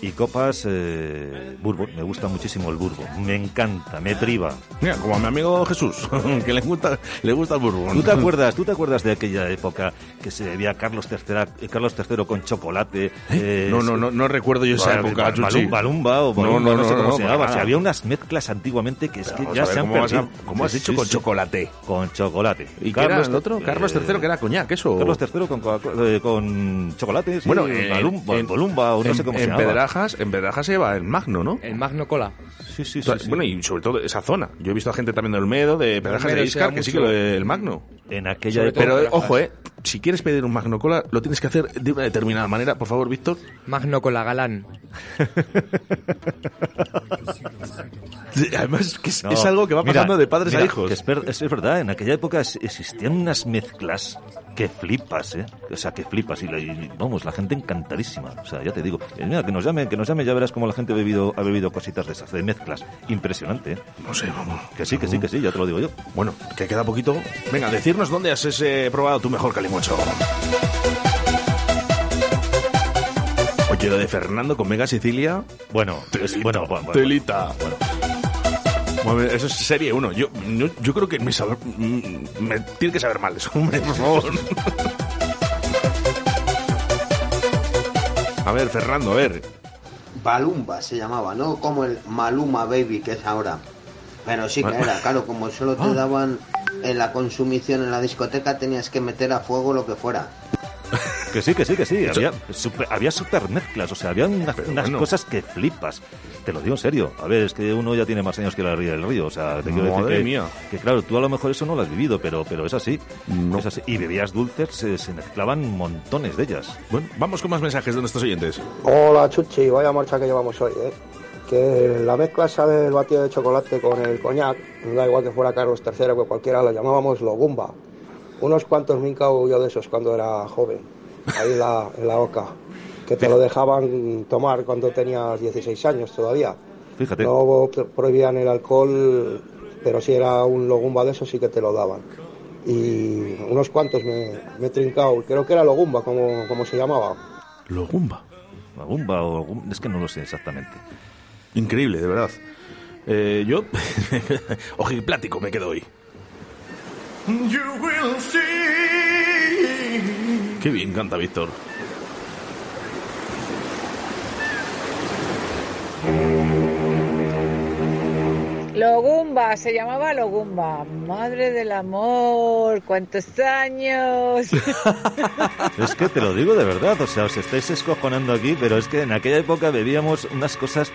y copas eh, bourbon. Me gusta muchísimo el bourbon, me encanta, me priva. Mira, como a mi amigo Jesús, [LAUGHS] que le gusta, le gusta el bourbon. ¿Tú te acuerdas, tú te acuerdas de aquella época que se bebía Carlos III, eh, Carlos III con chocolate? eh, No, no, no, no recuerdo yo esa época, ba- Chuchi. balum- Balumba o No, Balumba, no, no, sé no, cómo no, se llamaba. nada. Si había unas mezclas antiguamente que es que ya se han ¿cómo perdido. cómo has Sí, dicho con chocolate? Con chocolate. ¿Y qué era el otro? Carlos III, que era coñac, eso. Carlos III con, eh, con chocolate, Bueno, Balumba, Balumba, o no sé cómo se llamaba. En Pedrajas se lleva el Magno, ¿no? El Magno Cola. Sí, sí, sea, Bueno, y sobre todo esa zona. Yo he visto a gente también de Olmedo, de Pedrajas Olmedo de Iscar, que sí que lo el Magno. En aquella época. Pero, Pedrajas. ojo, eh, si quieres pedir un Magno Cola, lo tienes que hacer de una determinada manera. Por favor, Víctor. Magno Cola Galán. Además, que es, No, es algo que va mira, pasando de padres mira, a hijos. que es, ver- es verdad, en aquella época existían unas mezclas que flipas, ¿eh? O sea, que flipas. Y, la- y, vamos, la gente encantadísima. O sea, ya te digo. Eh, mira, que nos llame, que nos llame, ya verás cómo la gente ha bebido, ha bebido cositas de esas, de mezclas. Impresionante, ¿eh? No sé, vamos. Que sí, que sí, que sí, ya te lo digo yo. Bueno, que queda poquito. Venga, decirnos dónde has eh, probado tu mejor calimocho. Oye, lo de Fernando con Mega Sicilia. Bueno, es, bueno, bueno, bueno. Telita. Bueno, eso es serie 1. Yo, yo, yo creo que me, sabe- mm, me tiene que saber mal eso, hombre, por favor. A ver, Fernando, a ver. Balumba se llamaba, no como el Maluma Baby que es ahora. Pero sí que era, claro, como solo te daban en la consumición en la discoteca, tenías que meter a fuego lo que fuera. Que sí, que sí, que sí. Había, super, había super mezclas, o sea, había unas, unas bueno. cosas que flipas. Te lo digo en serio. A ver, es que uno ya tiene más años que la ría del río. O sea, te quiero Madre decir que, mía. que, claro, tú a lo mejor eso no lo has vivido, pero, pero es así. Es así. Y bebías dulces, se, se mezclaban montones de ellas. Bueno, vamos con más mensajes de nuestros oyentes. Hola Chuchi, vaya marcha que llevamos hoy, ¿eh? Que la mezcla esa del batido de chocolate con el coñac, da igual que fuera Carlos III que cualquiera, lo llamábamos logumba. Unos cuantos me yo de esos cuando era joven, ahí en la, en la oca, que te lo dejaban tomar cuando tenías 16 años todavía. Fíjate. No pro- prohibían el alcohol, pero si era un logumba de esos sí que te lo daban. Y unos cuantos me, me he trincado, creo que era logumba, como, como se llamaba. Logumba. Logumba o Logum- es que no lo sé exactamente. Increíble, de verdad. Eh, yo, [LAUGHS] ojiplático me quedo hoy. You will see. Qué bien canta Víctor. Logumba, se llamaba Logumba. Madre del amor, cuántos años. [LAUGHS] Es que te lo digo de verdad, o sea, os estáis escojonando aquí, pero es que en aquella época bebíamos unas cosas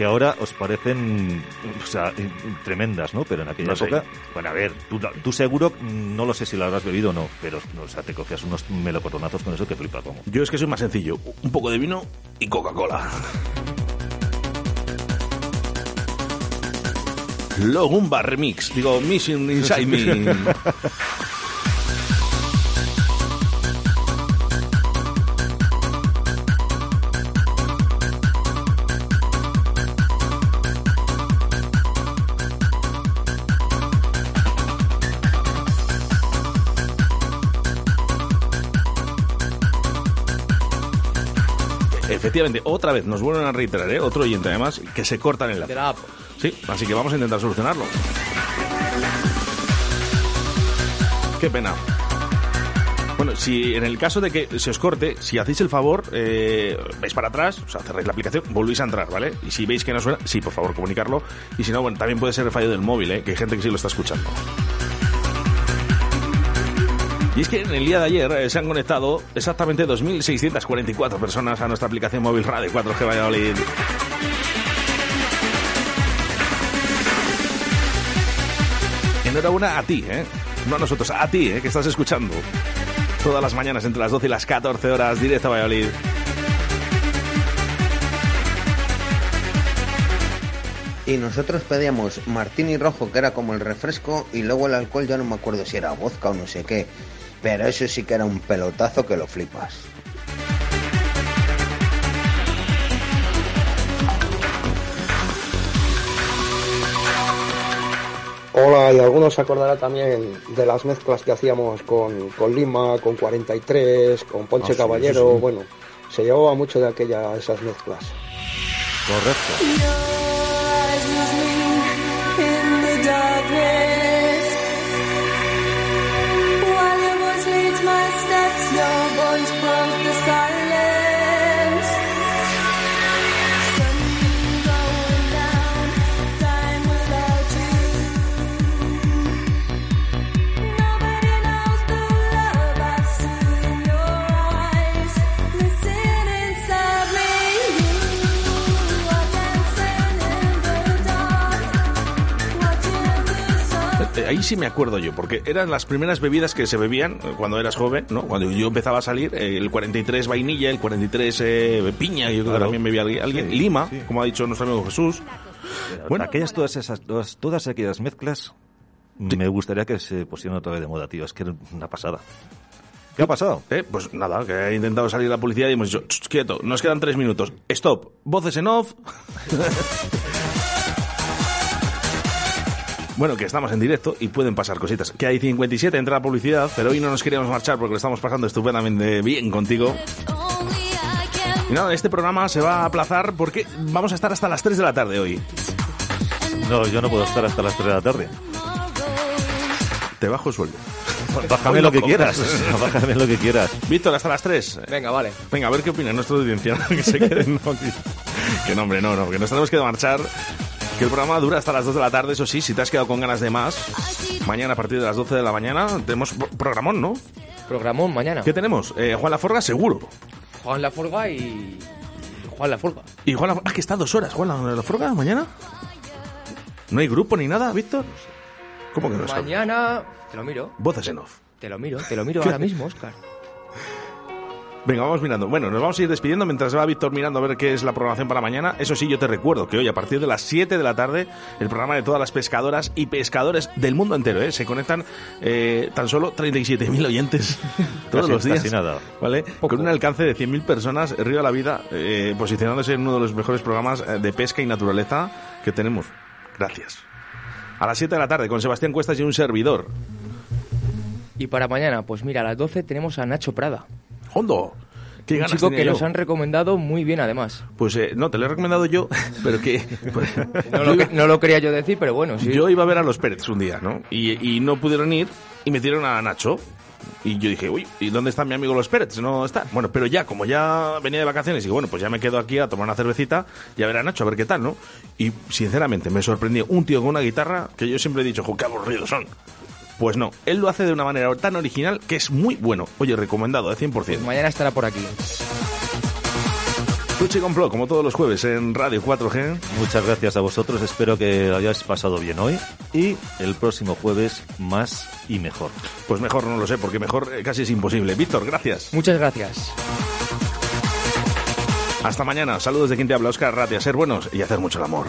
que ahora os parecen, o sea, in- tremendas, ¿no? Pero en aquella No sé. época, bueno, a ver, tú, tú seguro, no lo sé si lo habrás bebido o no, pero, o sea, te cogías unos melocotonazos con eso que flipa como. Yo es que soy más sencillo. Un poco de vino y Coca-Cola. Logumba Remix. Digo, Mission Inside Me. [LAUGHS] Efectivamente, otra vez nos vuelven a reiterar, ¿eh? otro oyente además, que se corta el la app. Sí, así que vamos a intentar solucionarlo. Qué pena. Bueno, si en el caso de que se os corte, si hacéis el favor, eh, vais para atrás, o sea, cerráis la aplicación, volvéis a entrar, ¿vale? Y si veis que no suena, sí, por favor, comunicarlo. Y si no, bueno, también puede ser el fallo del móvil, ¿eh? Que hay gente que sí lo está escuchando. Y es que en el día de ayer eh, se han conectado exactamente 2.644 personas a nuestra aplicación móvil Radio 4G Valladolid. Enhorabuena a ti, ¿eh? No a nosotros, a ti, ¿eh? Que estás escuchando. Todas las mañanas entre las 12 y las 14 horas, directo a Valladolid. Y nosotros pedíamos martini rojo, que era como el refresco, y luego el alcohol, ya no me acuerdo si era vodka o no sé qué. Pero eso sí que era un pelotazo que lo flipas. Hola, y algunos se acordará también de las mezclas que hacíamos con, con Lima, con 43, con Ponche Ah, Caballero. sí, sí. Bueno, se llevaba mucho de aquella, esas mezclas. Correcto. Sí me acuerdo yo, porque eran las primeras bebidas que se bebían eh, cuando eras joven, ¿no? Cuando yo empezaba a salir, eh, el 43 vainilla, el 43 eh, piña, yo creo que también bebía alguien. Sí, Lima, sí. como ha dicho nuestro amigo Jesús. Bueno, aquellas todas esas todas, todas aquellas mezclas me gustaría que se pusieran otra vez de moda, tío, es que era una pasada. ¿Qué ha pasado? Eh, pues nada, que ha intentado salir la policía y hemos dicho, "Ch, quieto, nos quedan tres minutos. Stop, voces en off. [LAUGHS] Bueno, que estamos en directo y pueden pasar cositas. Que hay 57, entra la publicidad, pero hoy no nos queríamos marchar porque lo estamos pasando estupendamente bien contigo. Y nada, este programa se va a aplazar porque vamos a estar hasta las 3 de la tarde hoy. No, yo no puedo estar hasta las 3 de la tarde. Te bajo el sueldo. Bájame lo que quieras. [LAUGHS] Bájame lo que quieras. Víctor, hasta las 3. Venga, vale. Venga, a ver qué opina nuestra audiencia. [LAUGHS] que se queden. No, que no, hombre, no, no, que nos tenemos que marchar. Que el programa dura hasta las 2 de la tarde, eso sí, si te has quedado con ganas de más. Mañana a partir de las 12 de la mañana tenemos pro- programón, ¿no? Programón mañana. ¿Qué tenemos? Eh, Juan Laforga, seguro. Juan Laforga y. Juan Laforga. Y Juan Laforga, ah, que está dos horas, Juan La- Laforga, mañana. ¿No hay grupo ni nada, Víctor? ¿Cómo que no? Mañana. Te lo miro. Voces en off. Te lo miro, te lo miro [LAUGHS] ahora mismo, Oscar. Venga, vamos mirando. Bueno, nos vamos a ir despidiendo mientras va Víctor mirando a ver qué es la programación para mañana. Eso sí, yo te recuerdo que hoy a partir de las 7 de la tarde el programa de todas las pescadoras y pescadores del mundo entero, ¿eh? Se conectan eh, tan solo 37.000 oyentes [LAUGHS] todos Casi- los días. casi nada. ¿Vale? Con un alcance de 100.000 personas, Río de la Vida, eh, posicionándose en uno de los mejores programas eh, de pesca y naturaleza que tenemos. Gracias. A las 7 de la tarde con Sebastián Cuestas y un servidor. Y para mañana, pues mira, a las 12 tenemos a Nacho Prada. ¡Hondo! ¿Qué Un ganas chico que yo? nos han recomendado muy bien, además. Pues eh, no, te lo he recomendado yo, [LAUGHS] pero que... pues, No lo, no lo quería yo decir, pero bueno, sí. Yo iba a ver a los Pérez un día, ¿no? Y, y no pudieron ir y metieron a Nacho. Y yo dije, uy, ¿y dónde está mi amigo los Pérez? No está. Bueno, pero ya, como ya venía de vacaciones, y bueno, pues ya me quedo aquí a tomar una cervecita y a ver a Nacho, a ver qué tal, ¿no? Y sinceramente me sorprendió un tío con una guitarra que yo siempre he dicho, jo, qué aburridos son. Pues no, él lo hace de una manera tan original que es muy bueno. Oye, recomendado, de 100%. Pues mañana estará por aquí. Tuchi Complot, como todos los jueves en Radio 4G. Muchas gracias a vosotros, espero que lo hayáis pasado bien hoy y el próximo jueves más y mejor. Pues mejor no lo sé, porque mejor eh, casi es imposible. Víctor, gracias. Muchas gracias. Hasta mañana. Saludos de quien te habla, Oscar Ratia. Ser buenos y hacer mucho el amor.